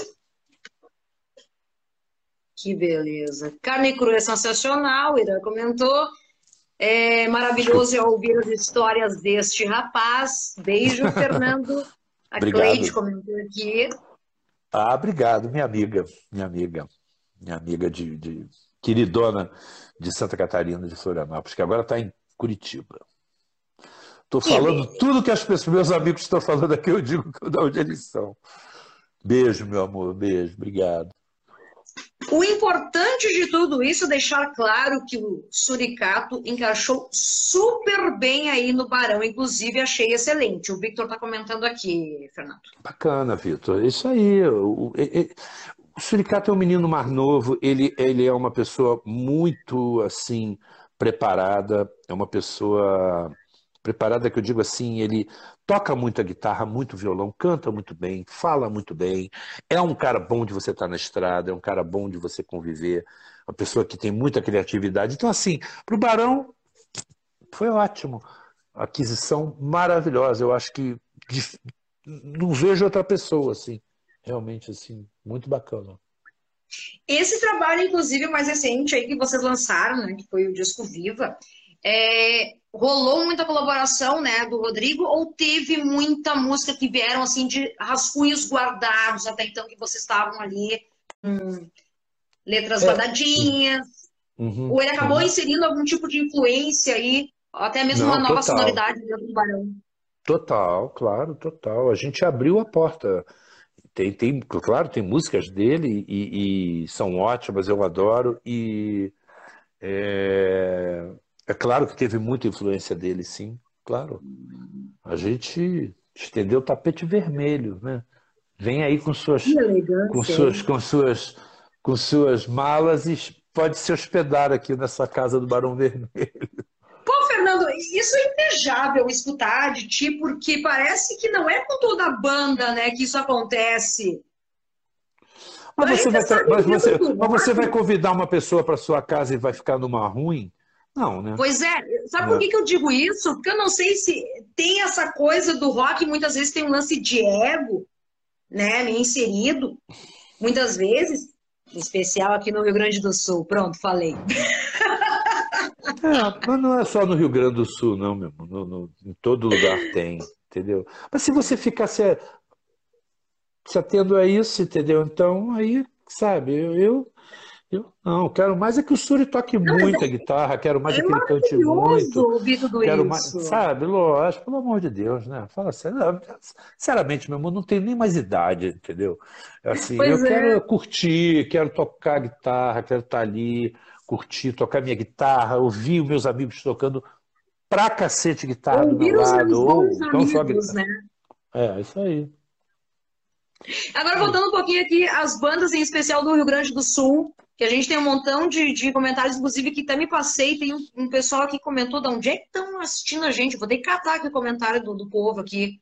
Que beleza. Carne crua é sensacional, Ira comentou. É maravilhoso é ouvir as histórias deste rapaz. Beijo, [LAUGHS] Fernando. A Cleide comentou aqui. Ah, obrigado, minha amiga, minha amiga, minha amiga de, de queridona de Santa Catarina, de Florianópolis, que agora está em Curitiba. Estou falando tudo que as pessoas, meus amigos estão falando aqui, eu digo [LAUGHS] de onde eles são. Beijo, meu amor, beijo, obrigado. O importante de tudo isso é deixar claro que o Suricato encaixou super bem aí no Barão, inclusive achei excelente. O Victor está comentando aqui, Fernando. Bacana, Victor. Isso aí. O, o, Suricato é um menino mais novo, ele, ele é uma pessoa muito assim preparada, é uma pessoa preparada que eu digo assim, ele toca muito a guitarra, muito violão, canta muito bem, fala muito bem, é um cara bom de você estar na estrada, é um cara bom de você conviver, uma pessoa que tem muita criatividade. Então, assim, para o Barão foi ótimo. Aquisição maravilhosa. Eu acho que não vejo outra pessoa assim. Realmente, assim, muito bacana. Esse trabalho, inclusive, mais recente aí que vocês lançaram, né, que foi o disco Viva, é, rolou muita colaboração, né, do Rodrigo, ou teve muita música que vieram, assim, de rascunhos guardados até então, que vocês estavam ali, com letras é. guardadinhas, uhum, ou ele acabou uhum. inserindo algum tipo de influência aí, até mesmo Não, uma nova total. sonoridade dentro do Barão? Total, claro, total. A gente abriu a porta. Tem, tem, claro, tem músicas dele e, e são ótimas, eu adoro. E é, é claro que teve muita influência dele, sim, claro. A gente estendeu o tapete vermelho, né? Vem aí com suas, com suas, com suas, com suas malas e pode se hospedar aqui nessa casa do Barão Vermelho. Pô, Fernando, isso é invejável escutar de ti, porque parece que não é com toda a banda, né, que isso acontece. Mas você, vai, mas, você, mas você vai convidar uma pessoa para sua casa e vai ficar numa ruim? Não, né? Pois é. Sabe por que, que eu digo isso? Porque eu não sei se tem essa coisa do rock, muitas vezes tem um lance de ego, né, inserido, muitas vezes, em especial aqui no Rio Grande do Sul. Pronto, falei. [LAUGHS] É, mas não é só no Rio Grande do Sul, não, meu irmão. No, no, em todo lugar tem, entendeu? Mas se você ficar se, se atendo a isso, entendeu? Então, aí, sabe, eu, eu Eu não, quero mais é que o Suri toque não, muito é... a guitarra, quero mais é, é que ele cante muito. ouvir tudo quero isso. Mais, sabe, lógico, pelo amor de Deus, né? Fala sério, sinceramente, meu amor, não tenho nem mais idade, entendeu? Assim, pois eu é. quero curtir, quero tocar guitarra, quero estar ali, curtir, tocar minha guitarra, ouvir os meus amigos tocando pra cacete guitarra ouvir do meu lado. Ou, então só guitarra. Né? É, isso aí. Agora, voltando um pouquinho aqui, as bandas, em especial do Rio Grande do Sul, que a gente tem um montão de, de comentários, inclusive, que até me passei, tem um, um pessoal que comentou de onde é que estão assistindo a gente, vou ter que catar aqui o comentário do, do povo aqui.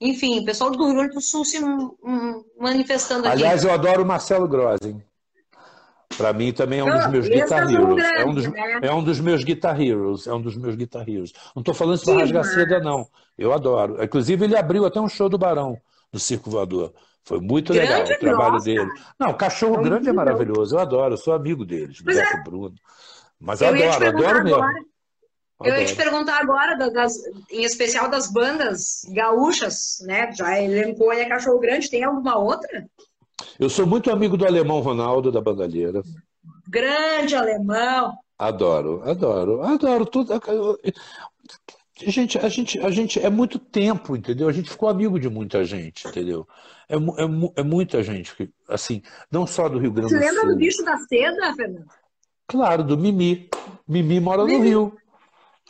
Enfim, o pessoal do Rio Grande do Sul se um, manifestando aqui. Aliás, eu adoro o Marcelo Grossi. Para mim também é um dos meus Guitar é Heroes. Grande, é, um dos, né? é um dos meus Guitar Heroes. É um dos meus Guitar Heroes. Não estou falando isso para rasgar seda, não. Eu adoro. Inclusive, ele abriu até um show do Barão no Circo Voador. Foi muito grande legal o trabalho nossa. dele. Não, Cachorro Grande é maravilhoso. Eu adoro, eu sou amigo deles, do Beto é. Bruno. Mas eu adoro, adoro mesmo. Agora, eu ia te perguntar agora, das, em especial das bandas gaúchas, né? Já elencou a Cachorro Grande, tem alguma outra? Eu sou muito amigo do Alemão Ronaldo, da Bandalheira. Grande alemão! Adoro, adoro, adoro tudo. Gente, a gente, a gente é muito tempo, entendeu? A gente ficou amigo de muita gente, entendeu? É, é, é muita gente, assim, não só do Rio Grande do Sul. Você lembra do bicho da seda, Fernando? Claro, do Mimi. Mimi mora Mimi. no Rio.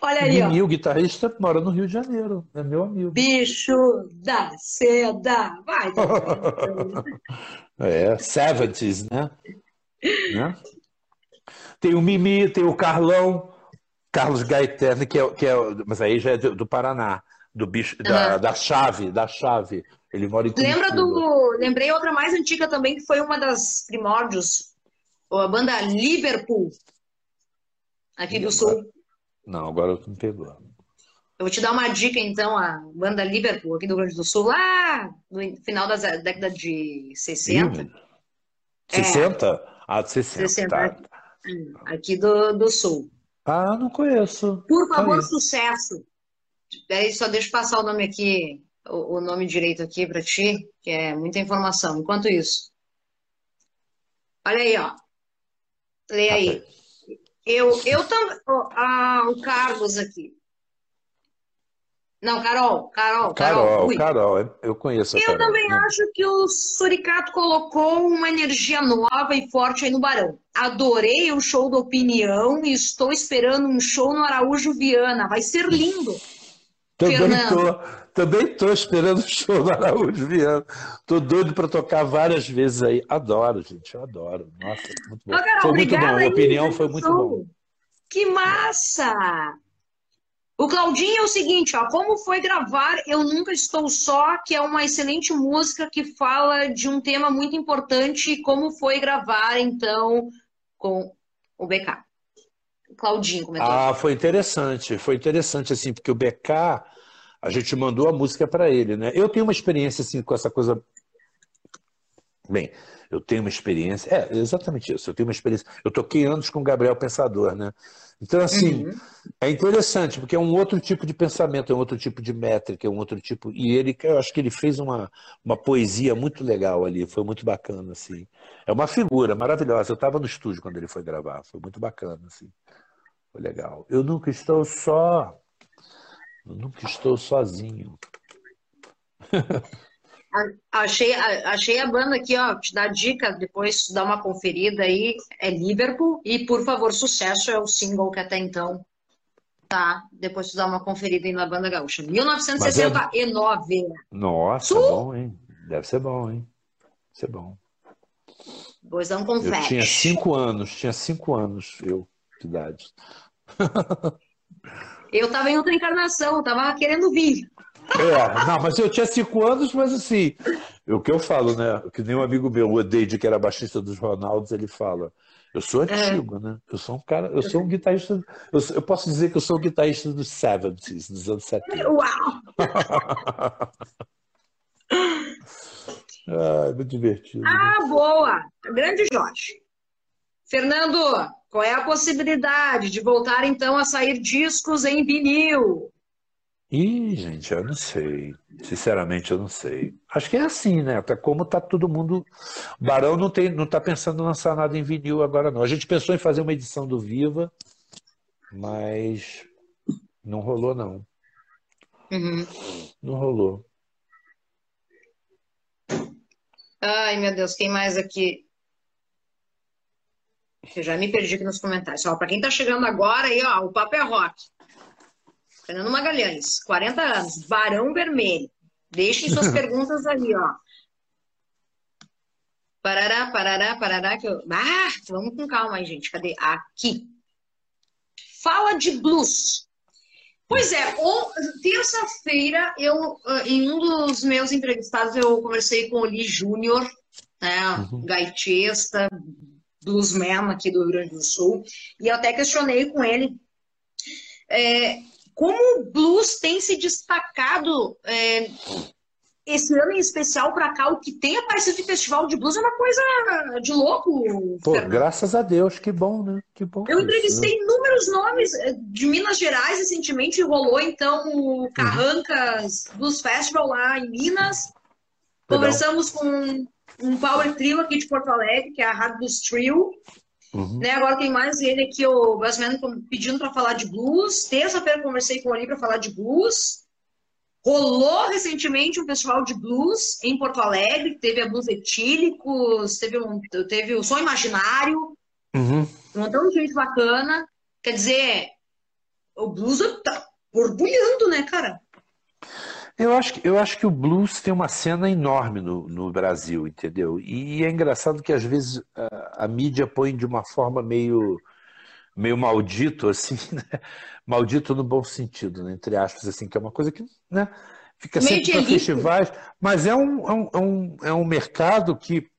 Olha aí, Mimi, ó. o guitarrista, mora no Rio de Janeiro. É meu amigo. Bicho da seda. Vai. [LAUGHS] é, 70s, né? né? Tem o Mimi, tem o Carlão, Carlos Gaetano, que é, que é mas aí já é do, do Paraná, do bicho, uhum. da, da chave, da chave. Ele mora em Curitiba. Lembra do. Lembrei outra mais antiga também, que foi uma das primórdios, a banda Liverpool, aqui do Sul. Não, agora tu me pegou. Eu vou te dar uma dica, então, a banda Liverpool, aqui do Rio Grande do Sul, lá no final da década de 60. 60? É. Ah, de 60. 60 tá. Aqui do, do Sul. Ah, não conheço. Por favor, Aí. sucesso. Aí só deixa eu passar o nome aqui o, o nome direito aqui para ti, que é muita informação. Enquanto isso, olha aí, ó. Lê aí. Eu, eu também. Ah, o Carlos aqui. Não, Carol, Carol, Carol. Carol, Carol eu conheço a Eu Carol, também acho que o Suricato colocou uma energia nova e forte aí no Barão. Adorei o show da opinião e estou esperando um show no Araújo Viana. Vai ser lindo. Também Fernando. tô. Também estou esperando o show do Araújo Viana. Estou doido para tocar várias vezes aí. Adoro, gente, eu adoro. Nossa, muito bom. Ô, Carol, foi muito bom, a opinião foi muito bom. Que massa! O Claudinho é o seguinte, ó, como foi gravar Eu Nunca Estou Só, que é uma excelente música que fala de um tema muito importante, como foi gravar, então, com o BK. Claudinho comentou. Ah, foi interessante, foi interessante, assim, porque o BK a gente mandou a música para ele, né? Eu tenho uma experiência assim com essa coisa. Bem, eu tenho uma experiência. É, exatamente isso. Eu tenho uma experiência. Eu toquei anos com o Gabriel Pensador, né? Então, assim, uhum. é interessante, porque é um outro tipo de pensamento, é um outro tipo de métrica, é um outro tipo. E ele, eu acho que ele fez uma, uma poesia muito legal ali, foi muito bacana, assim. É uma figura maravilhosa. Eu estava no estúdio quando ele foi gravar, foi muito bacana, assim. Foi legal. Eu nunca estou só. Nunca estou sozinho. achei, achei a banda aqui, ó. Te dá dica, depois dá uma conferida aí. É Liverpool. E, por favor, sucesso é o single que até então tá. Depois tu dá uma conferida aí na banda gaúcha. 1969. É... Nossa, Sul? bom, hein? Deve ser bom, hein? Deve ser bom. Um confete. Eu tinha cinco anos, tinha cinco anos, eu, de idade. [LAUGHS] Eu estava em outra encarnação, estava querendo vir. É, não, mas eu tinha cinco anos, mas assim, o que eu falo, né? Que nem um amigo meu, o Deide, que era baixista dos Ronaldos, ele fala. Eu sou é. antigo, é. né? Eu sou um cara, eu sou um guitarrista. Eu, eu posso dizer que eu sou um guitarrista dos 70s, dos anos 70. Uau! [LAUGHS] ah, muito divertido. Ah, boa! Grande Jorge. Fernando, qual é a possibilidade de voltar então a sair discos em vinil? Ih, gente, eu não sei. Sinceramente, eu não sei. Acho que é assim, né? Até como tá todo mundo. O Barão não tem, não tá pensando em lançar nada em vinil agora, não. A gente pensou em fazer uma edição do Viva, mas não rolou, não. Uhum. Não rolou. Ai, meu Deus, quem mais aqui? Eu já me perdi aqui nos comentários. Para quem tá chegando agora aí, ó, o Papo é Rock. Fernando Magalhães, 40 anos, Barão Vermelho. Deixem suas [LAUGHS] perguntas ali, ó. Parará, parará, parará, que eu... Ah, vamos com calma aí, gente. Cadê? Aqui. Fala de blues. Pois é, terça-feira, eu, ah, em um dos meus entrevistados, eu conversei com o Lee Júnior, né, uhum. gaitista, bluesman aqui do Rio Grande do Sul, e eu até questionei com ele é, como o blues tem se destacado é, esse ano em especial para cá, o que tem aparecido de festival de blues é uma coisa de louco. Pô, graças a Deus, que bom, né? Que bom. Eu entrevistei isso, né? inúmeros nomes é, de Minas Gerais recentemente, rolou então o uhum. Carrancas uhum. Blues Festival lá em Minas. Legal. Conversamos com um power trio aqui de Porto Alegre, que é a Rádio Blues Trio. Uhum. Né, agora tem mais ele aqui, o Basman, pedindo para falar de blues. Terça-feira conversei com ele para falar de blues. Rolou recentemente um festival de blues em Porto Alegre, teve a Blues Etílicos, teve, um, teve o Som Imaginário, uhum. um montão de gente bacana. Quer dizer, o blues tá borbulhando, né, cara? Eu acho, que, eu acho que o blues tem uma cena enorme no, no Brasil, entendeu? E é engraçado que às vezes a, a mídia põe de uma forma meio, meio maldito, assim, [LAUGHS] né? Maldito no bom sentido, né? entre aspas, assim, que é uma coisa que né? fica sempre para festivais, mas é um, é, um, é, um, é um mercado que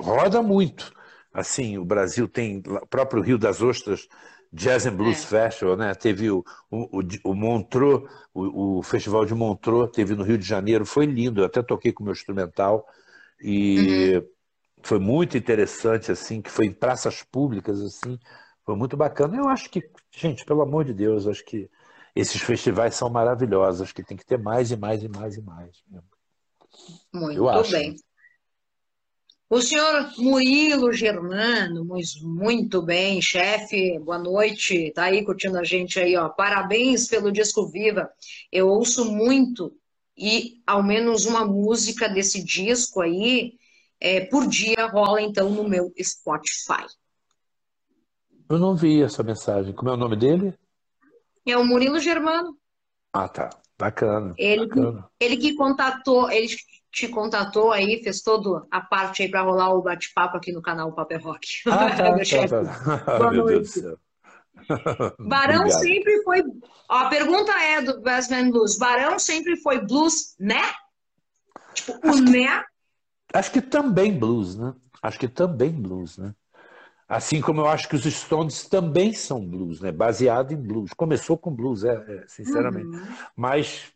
roda muito. Assim, o Brasil tem o próprio Rio das Ostras Jazz and Blues é. Festival, né? Teve o, o, o Montreux, o, o, Festival de Montreux, teve no Rio de Janeiro, foi lindo, eu até toquei com o meu instrumental e uhum. foi muito interessante, assim, que foi em praças públicas, assim, foi muito bacana. Eu acho que, gente, pelo amor de Deus, acho que esses festivais são maravilhosos, acho que tem que ter mais e mais e mais e mais. Muito eu acho. bem. O senhor Murilo Germano, muito bem, chefe, boa noite, tá aí curtindo a gente aí, ó. Parabéns pelo disco Viva. Eu ouço muito e ao menos uma música desse disco aí é, por dia rola então no meu Spotify. Eu não vi essa mensagem. Como é o nome dele? É o Murilo Germano. Ah, tá. Bacana. Ele, bacana. Que, ele que contatou, ele te contatou aí, fez toda a parte aí para rolar o bate-papo aqui no canal Paper Rock. Ah, tá, [LAUGHS] tá, tá. [LAUGHS] Meu Deus do céu. [LAUGHS] Barão Obrigado. sempre foi. Ó, a pergunta é do Bassman Blues. Barão sempre foi blues, né? Tipo, o acho né? Que, acho que também blues, né? Acho que também blues, né? Assim como eu acho que os Stones também são blues, né? Baseado em blues. Começou com blues, é, é sinceramente. Uhum. Mas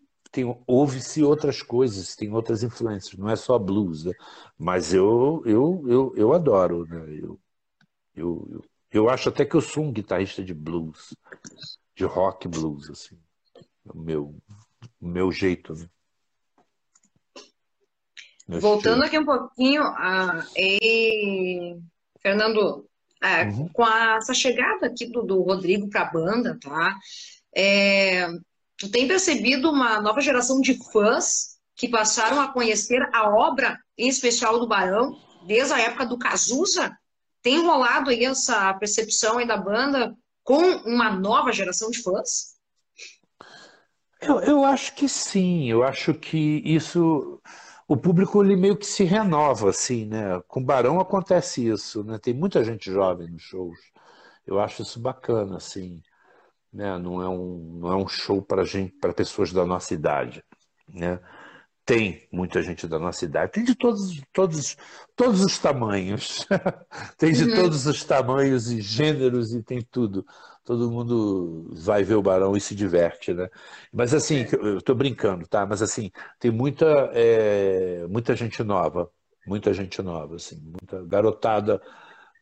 houve-se outras coisas, tem outras influências, não é só blues, né? mas eu, eu, eu, eu adoro, né? eu, eu, eu, eu, acho até que eu sou um guitarrista de blues, de rock blues, assim, o meu, o meu jeito. Né? Meu Voltando estilo. aqui um pouquinho, a, e, Fernando, é, uhum. com a, essa chegada aqui do, do Rodrigo para a banda, tá? É, Tu tem percebido uma nova geração de fãs que passaram a conhecer a obra, em especial do Barão, desde a época do Cazuza? Tem rolado aí essa percepção aí da banda com uma nova geração de fãs? Eu, eu acho que sim, eu acho que isso o público ele meio que se renova assim, né? Com Barão acontece isso, né? Tem muita gente jovem nos shows. Eu acho isso bacana, assim né? não, é um, não é um show para gente, para pessoas da nossa idade. Né? Tem muita gente da nossa idade, tem de todos, todos, todos os tamanhos, [LAUGHS] tem de uhum. todos os tamanhos e gêneros e tem tudo. Todo mundo vai ver o Barão e se diverte, né? Mas assim, eu estou brincando, tá? Mas assim, tem muita, é, muita gente nova, muita gente nova, assim, muita garotada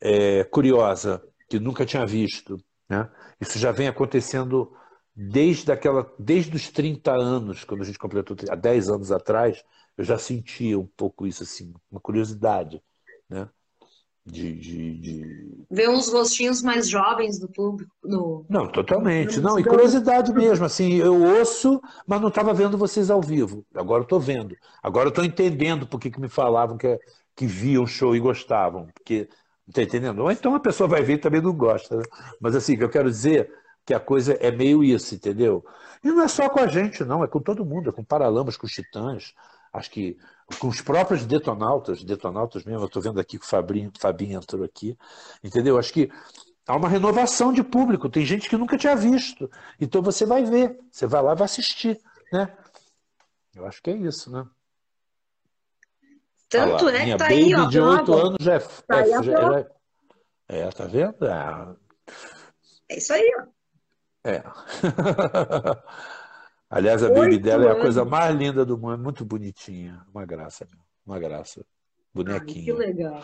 é, curiosa que nunca tinha visto, né? Isso já vem acontecendo desde, aquela, desde os 30 anos, quando a gente completou, há 10 anos atrás, eu já sentia um pouco isso, assim, uma curiosidade, né? De, de, de... Ver uns rostinhos mais jovens do público. No... Não, totalmente. Não, e curiosidade mesmo, assim, eu ouço, mas não estava vendo vocês ao vivo. Agora eu estou vendo. Agora eu estou entendendo por que, que me falavam que, que viam o show e gostavam. Porque, tá entendendo? Ou então a pessoa vai ver e também não gosta. Né? Mas assim, eu quero dizer que a coisa é meio isso, entendeu? E não é só com a gente, não, é com todo mundo, é com Paralamas, com os Titãs, acho que com os próprios detonautas, detonautas mesmo, eu estou vendo aqui que o Fabinho, Fabinho entrou aqui, entendeu? Acho que há uma renovação de público, tem gente que nunca tinha visto, então você vai ver, você vai lá e vai assistir, né? Eu acho que é isso, né? Tanto lá, é que tá baby aí, ó. de 8 anos já é. Tá é, já, é, é, tá vendo? É, é isso aí, ó. É. [LAUGHS] Aliás, a baby dela é a coisa mais linda do mundo, muito bonitinha. Uma graça, uma graça. Bonequinha. que legal.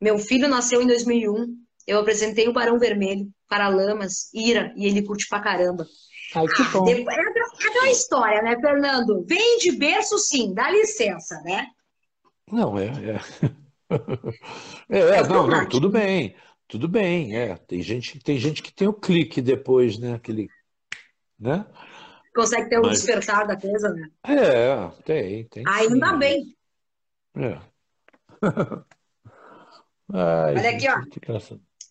Meu filho nasceu em 2001. Eu apresentei o Barão Vermelho, Paralamas, Ira, e ele curte pra caramba. Ai, que bom. É, é aquela história, né, Fernando? Vem de berço, sim, dá licença, né? Não, é. É, [LAUGHS] é, é não, não, tudo bem. Tudo bem, é. Tem gente, tem gente que tem o clique depois, né? Aquele, né? Consegue ter um Mas... despertar da coisa, né? É, tem, tem. Ainda sim. bem. É. [LAUGHS] Ai, Olha aqui, ó.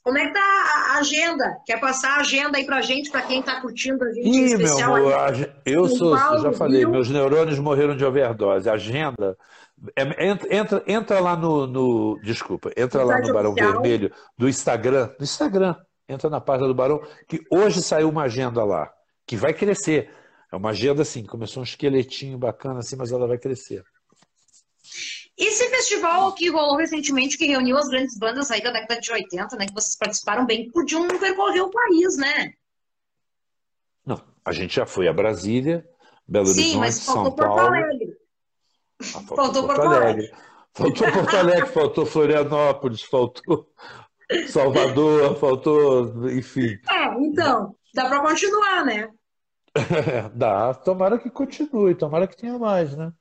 Como é que tá a agenda? Quer passar a agenda aí pra gente, pra quem tá curtindo a gente Ih, especial? Meu amor, eu sou, Paulo, já falei, viu? meus neurônios morreram de overdose. Agenda é, entra, entra, lá no, no, Desculpa, entra lá no Barão oficial. Vermelho do Instagram. No Instagram, entra na página do Barão, que hoje saiu uma agenda lá, que vai crescer. É uma agenda assim, começou um esqueletinho bacana assim, mas ela vai crescer. Esse festival que rolou recentemente, que reuniu as grandes bandas aí da década de 80, né, que vocês participaram bem, podiam percorrer o país, né? Não, a gente já foi a Brasília, Belo Sim, Horizonte, São Paulo. Alegre. Ah, faltou, faltou Porto, Porto Alegre. Alegre. Faltou Porto Alegre, faltou Florianópolis, faltou Salvador, faltou, enfim. É, então, dá para continuar, né? [LAUGHS] Dá, tomara que continue, tomara que tenha mais, né?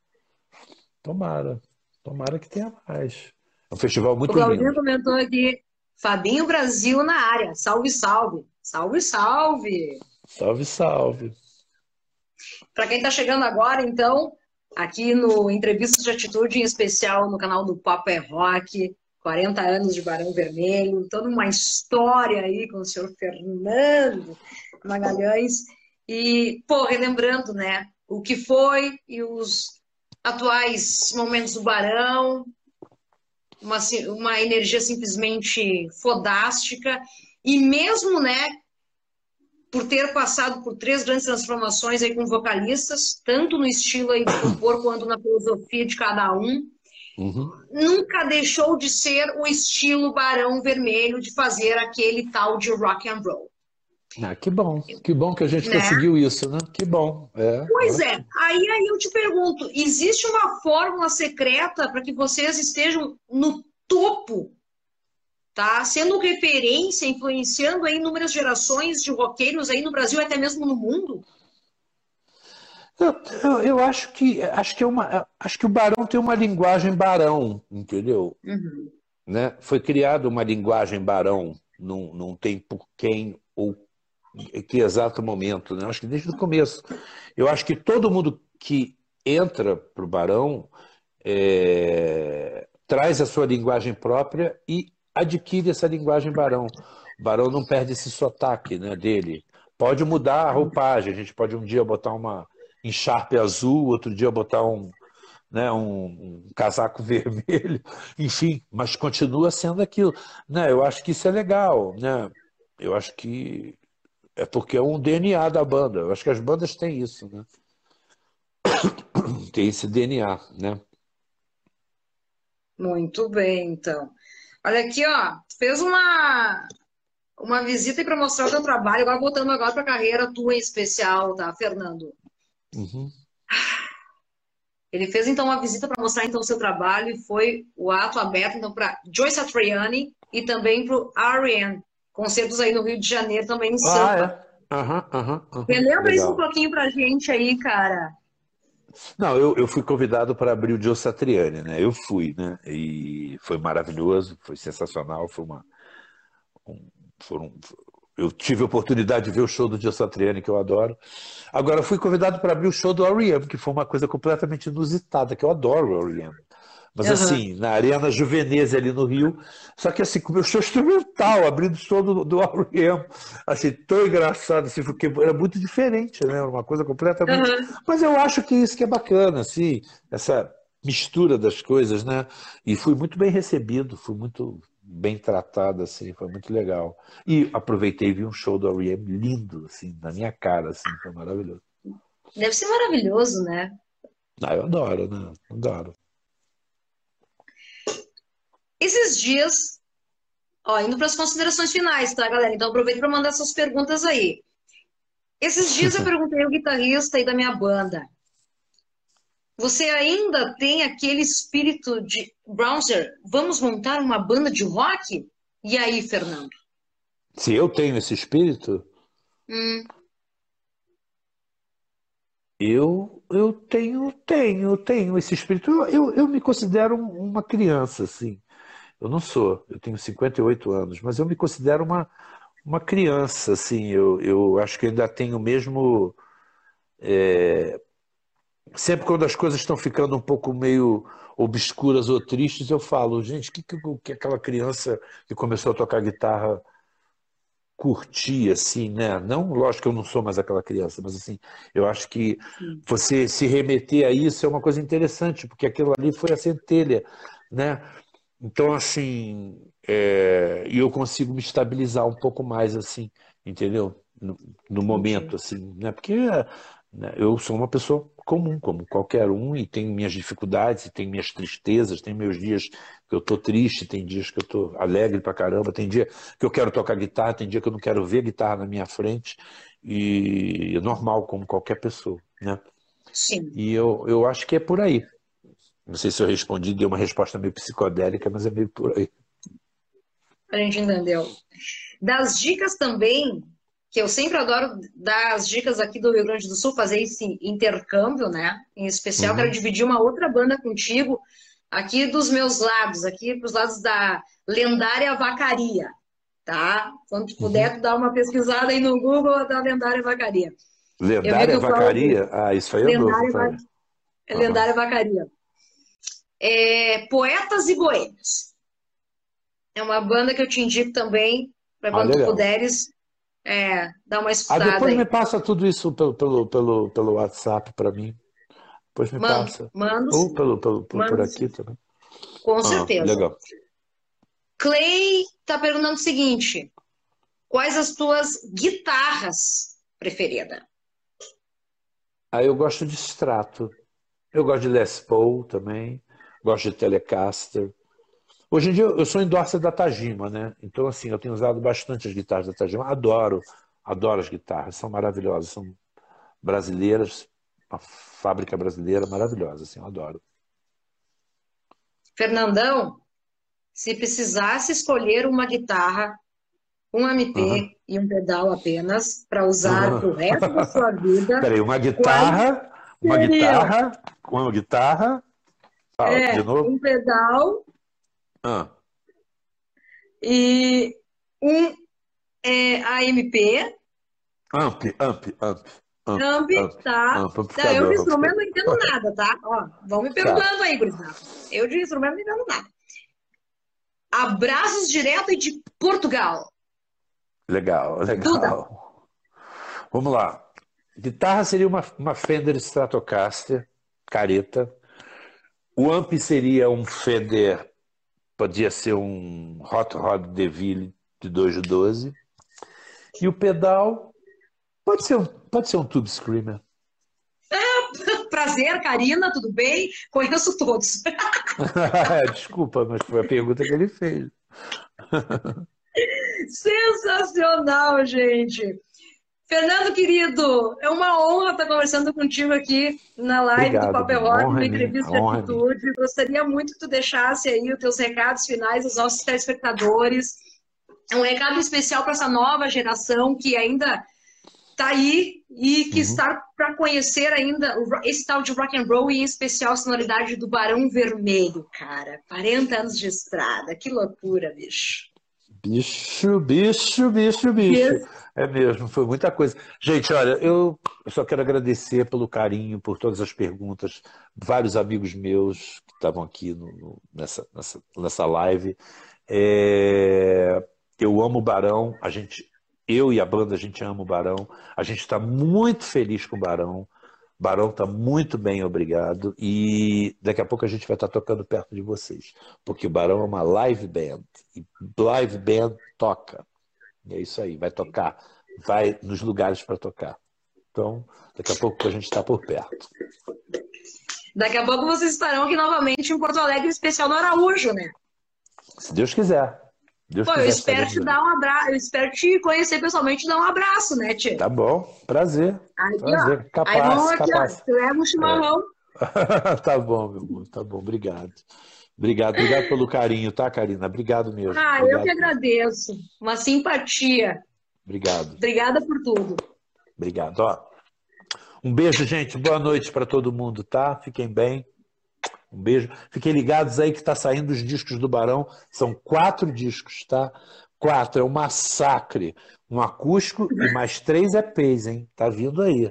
Tomara, tomara que tenha mais. É um festival muito o Claudinho lindo. comentou aqui, Fabinho Brasil na área, salve, salve. Salve, salve. Salve, salve. Para quem está chegando agora, então, aqui no Entrevistas de Atitude, em especial no canal do Papo é Rock, 40 anos de Barão Vermelho, toda uma história aí com o senhor Fernando Magalhães. E, pô, relembrando, né, o que foi e os atuais momentos do Barão, uma, uma energia simplesmente fodástica, e mesmo, né, por ter passado por três grandes transformações aí com vocalistas, tanto no estilo aí de compor [COUGHS] quanto na filosofia de cada um. Uhum. Nunca deixou de ser o estilo Barão Vermelho de fazer aquele tal de rock and roll. Ah, que bom, que bom que a gente né? conseguiu isso, né? Que bom. É, pois é. Aí, aí eu te pergunto: existe uma fórmula secreta para que vocês estejam no topo tá? Sendo referência, influenciando aí inúmeras gerações de roqueiros aí no Brasil, até mesmo no mundo? Eu, eu, eu, acho que acho que é uma acho que o Barão tem uma linguagem Barão, entendeu? Uhum. Né? Foi criada uma linguagem Barão, não, não tem por quem ou que exato momento, né? Acho que desde o começo. Eu acho que todo mundo que entra para o Barão é, traz a sua linguagem própria e adquire essa linguagem barão. O barão não perde esse sotaque né, dele. Pode mudar a roupagem, a gente pode um dia botar uma encharpe azul, outro dia botar um, né, um, um, casaco [LAUGHS] vermelho, enfim, mas continua sendo aquilo. Né, eu acho que isso é legal. Né? Eu acho que é porque é um DNA da banda. Eu acho que as bandas têm isso. Né? [COUGHS] Tem esse DNA. Né? Muito bem, então. Olha aqui, ó. Fez uma, uma visita para mostrar o teu trabalho, agora voltando agora para a carreira tua em especial, tá, Fernando? Uhum. Ele fez então uma visita para mostrar então o seu trabalho e foi o ato aberto então para Joyce Satriani e também para o Ariane concertos aí no Rio de Janeiro também em Sampa. Ah, é? Aham, aham. aham. Relembra isso um pouquinho pra gente aí, cara. Não, eu, eu fui convidado para abrir o Joe Satriani, né? Eu fui, né? E foi maravilhoso, foi sensacional, foi uma. Um, foram, eu tive a oportunidade de ver o show do Joe Satriani, que eu adoro. Agora, fui convidado para abrir o show do R.E.M., que foi uma coisa completamente inusitada, que eu adoro o R.E.M. Mas uhum. assim, na Arena Juvenese ali no Rio, só que assim, com o meu show instrumental, abrindo o show do, do R.E.M., assim, tão engraçado, assim, porque era muito diferente, né? Uma coisa completamente... Uhum. Mas eu acho que isso que é bacana, assim, essa mistura das coisas, né? E fui muito bem recebido, fui muito bem tratado, assim, foi muito legal. E aproveitei e vi um show do R.E.M. lindo, assim, na minha cara, assim, foi maravilhoso. Deve ser maravilhoso, né? Ah, eu adoro, né? Adoro. Esses dias, ó, indo para as considerações finais, tá, galera? Então aproveito para mandar suas perguntas aí. Esses dias eu [LAUGHS] perguntei ao guitarrista aí da minha banda. Você ainda tem aquele espírito de Browser? Vamos montar uma banda de rock? E aí, Fernando? Se eu tenho esse espírito? Hum. Eu, eu tenho, tenho, tenho esse espírito. Eu, eu, eu me considero uma criança, assim. Eu não sou, eu tenho 58 anos, mas eu me considero uma, uma criança, assim, eu, eu acho que ainda tenho mesmo. É... Sempre quando as coisas estão ficando um pouco meio obscuras ou tristes, eu falo, gente, o que, que, que aquela criança que começou a tocar guitarra curtia, assim, né? Não, lógico que eu não sou mais aquela criança, mas assim, eu acho que Sim. você se remeter a isso é uma coisa interessante, porque aquilo ali foi a centelha, né? Então, assim, é, e eu consigo me estabilizar um pouco mais, assim, entendeu? No, no momento, assim, né? Porque né, eu sou uma pessoa comum, como qualquer um, e tenho minhas dificuldades, tenho minhas tristezas, tem meus dias que eu tô triste, tem dias que eu tô alegre pra caramba, tem dia que eu quero tocar guitarra, tem dia que eu não quero ver guitarra na minha frente, e é normal, como qualquer pessoa, né? Sim. E eu, eu acho que é por aí. Não sei se eu respondi, dei uma resposta meio psicodélica, mas é meio por aí. A gente entendeu. Das dicas também, que eu sempre adoro dar as dicas aqui do Rio Grande do Sul, fazer esse intercâmbio, né? Em especial, uhum. quero dividir uma outra banda contigo, aqui dos meus lados, aqui para os lados da lendária Vacaria, tá? Quando tu puder, uhum. tu dá uma pesquisada aí no Google da lendária Vacaria. Lendária Vacaria? Ah, isso aí é lendária novo. Va... É lendária Vacaria é, Poetas e Boêmios. É uma banda que eu te indico também, para quando ah, tu puderes é, dar uma escutada. Ah, depois aí. me passa tudo isso pelo, pelo, pelo, pelo WhatsApp para mim. Depois me mando, passa. Mando, Ou pelo, pelo, por, por aqui também. Com ah, certeza. Legal. Clay está perguntando o seguinte: quais as tuas guitarras preferidas? Ah, eu gosto de Strato. Eu gosto de Les Paul também gosto de Telecaster. Hoje em dia eu sou endorser da Tajima, né? Então, assim, eu tenho usado bastante as guitarras da Tajima. Adoro, adoro as guitarras, são maravilhosas, são brasileiras, uma fábrica brasileira maravilhosa, assim, eu adoro. Fernandão, se precisasse escolher uma guitarra, um MP uhum. e um pedal apenas para usar uhum. o resto da sua vida. [LAUGHS] Peraí, uma guitarra, uma guitarra, uma guitarra, É, um pedal ah. e um é, AMP. Amp, amp, amp. Amp, amp, tá. Amp, não, eu de instrumento não entendo nada, tá? Ó, vão me perguntando tá. aí, gurizada. Eu de instrumento não entendo nada. Abraços direto de Portugal. Legal, legal. Duda. Vamos lá. Guitarra seria uma, uma Fender Stratocaster, careta, o amp seria um Fender, podia ser um Hot Rod DeVille de 2 de 12. E o pedal pode ser um, pode ser um Tube Screamer. É, [LAUGHS] prazer, Karina, tudo bem? Conheço todos. [LAUGHS] Desculpa, mas foi a pergunta que ele fez. Sensacional, gente. Fernando, querido, é uma honra estar conversando contigo aqui na live Obrigado, do Papel Rock, uma entrevista de atitude. Gostaria muito que tu deixasse aí os teus recados finais aos nossos telespectadores. É um recado especial para essa nova geração que ainda está aí e que uhum. está para conhecer ainda esse tal de rock and roll e em especial a sonoridade do Barão Vermelho, cara. 40 anos de estrada, que loucura, bicho. Bicho, bicho, bicho, bicho. É mesmo, foi muita coisa. Gente, olha, eu, só quero agradecer pelo carinho, por todas as perguntas. Vários amigos meus que estavam aqui no, no, nessa, nessa, nessa live. É, eu amo o Barão, a gente, eu e a banda, a gente ama o Barão. A gente está muito feliz com o Barão. Barão está muito bem, obrigado. E daqui a pouco a gente vai estar tá tocando perto de vocês. Porque o Barão é uma live band. E live band toca. E é isso aí, vai tocar. Vai nos lugares para tocar. Então, daqui a pouco a gente está por perto. Daqui a pouco vocês estarão aqui novamente em Porto Alegre, especial no Araújo, né? Se Deus quiser. Deus Pô, eu espero te dar um abraço, eu espero te conhecer pessoalmente e dar um abraço, né, Tia? Tá bom, prazer. Aí, prazer. Ó, capaz, aí vamos aqui, capaz. ó, tu leva um chimarrão. É. [LAUGHS] tá bom, meu amor, tá bom, obrigado. Obrigado, obrigado pelo carinho, tá, Karina? Obrigado mesmo. Ah, obrigado. eu que agradeço. Uma simpatia. Obrigado. Obrigada por tudo. Obrigado. Ó, um beijo, gente. Boa noite para todo mundo, tá? Fiquem bem. Um beijo. Fiquem ligados aí que está saindo os discos do Barão. São quatro discos, tá? Quatro. É um massacre. Um acústico e mais três EPs, hein? Tá vindo aí.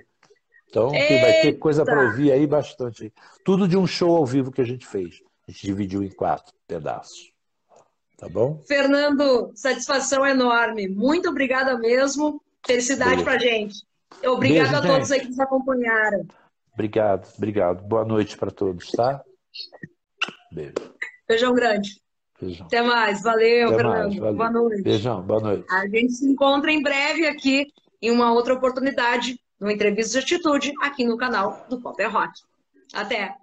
Então vai ter coisa para ouvir aí bastante. Tudo de um show ao vivo que a gente fez. A gente dividiu em quatro pedaços. Tá bom? Fernando, satisfação enorme. Muito obrigada mesmo. Felicidade para gente. Obrigado Beijo, a todos gente. aí que nos acompanharam. Obrigado, obrigado. Boa noite para todos, tá? Beijo. Beijão grande. Beijão. Até mais. Valeu, Até Fernando. Mais, valeu. Boa noite. Beijão, boa noite. A gente se encontra em breve aqui em uma outra oportunidade, no Entrevista de Atitude, aqui no canal do Pop é Rock. Até!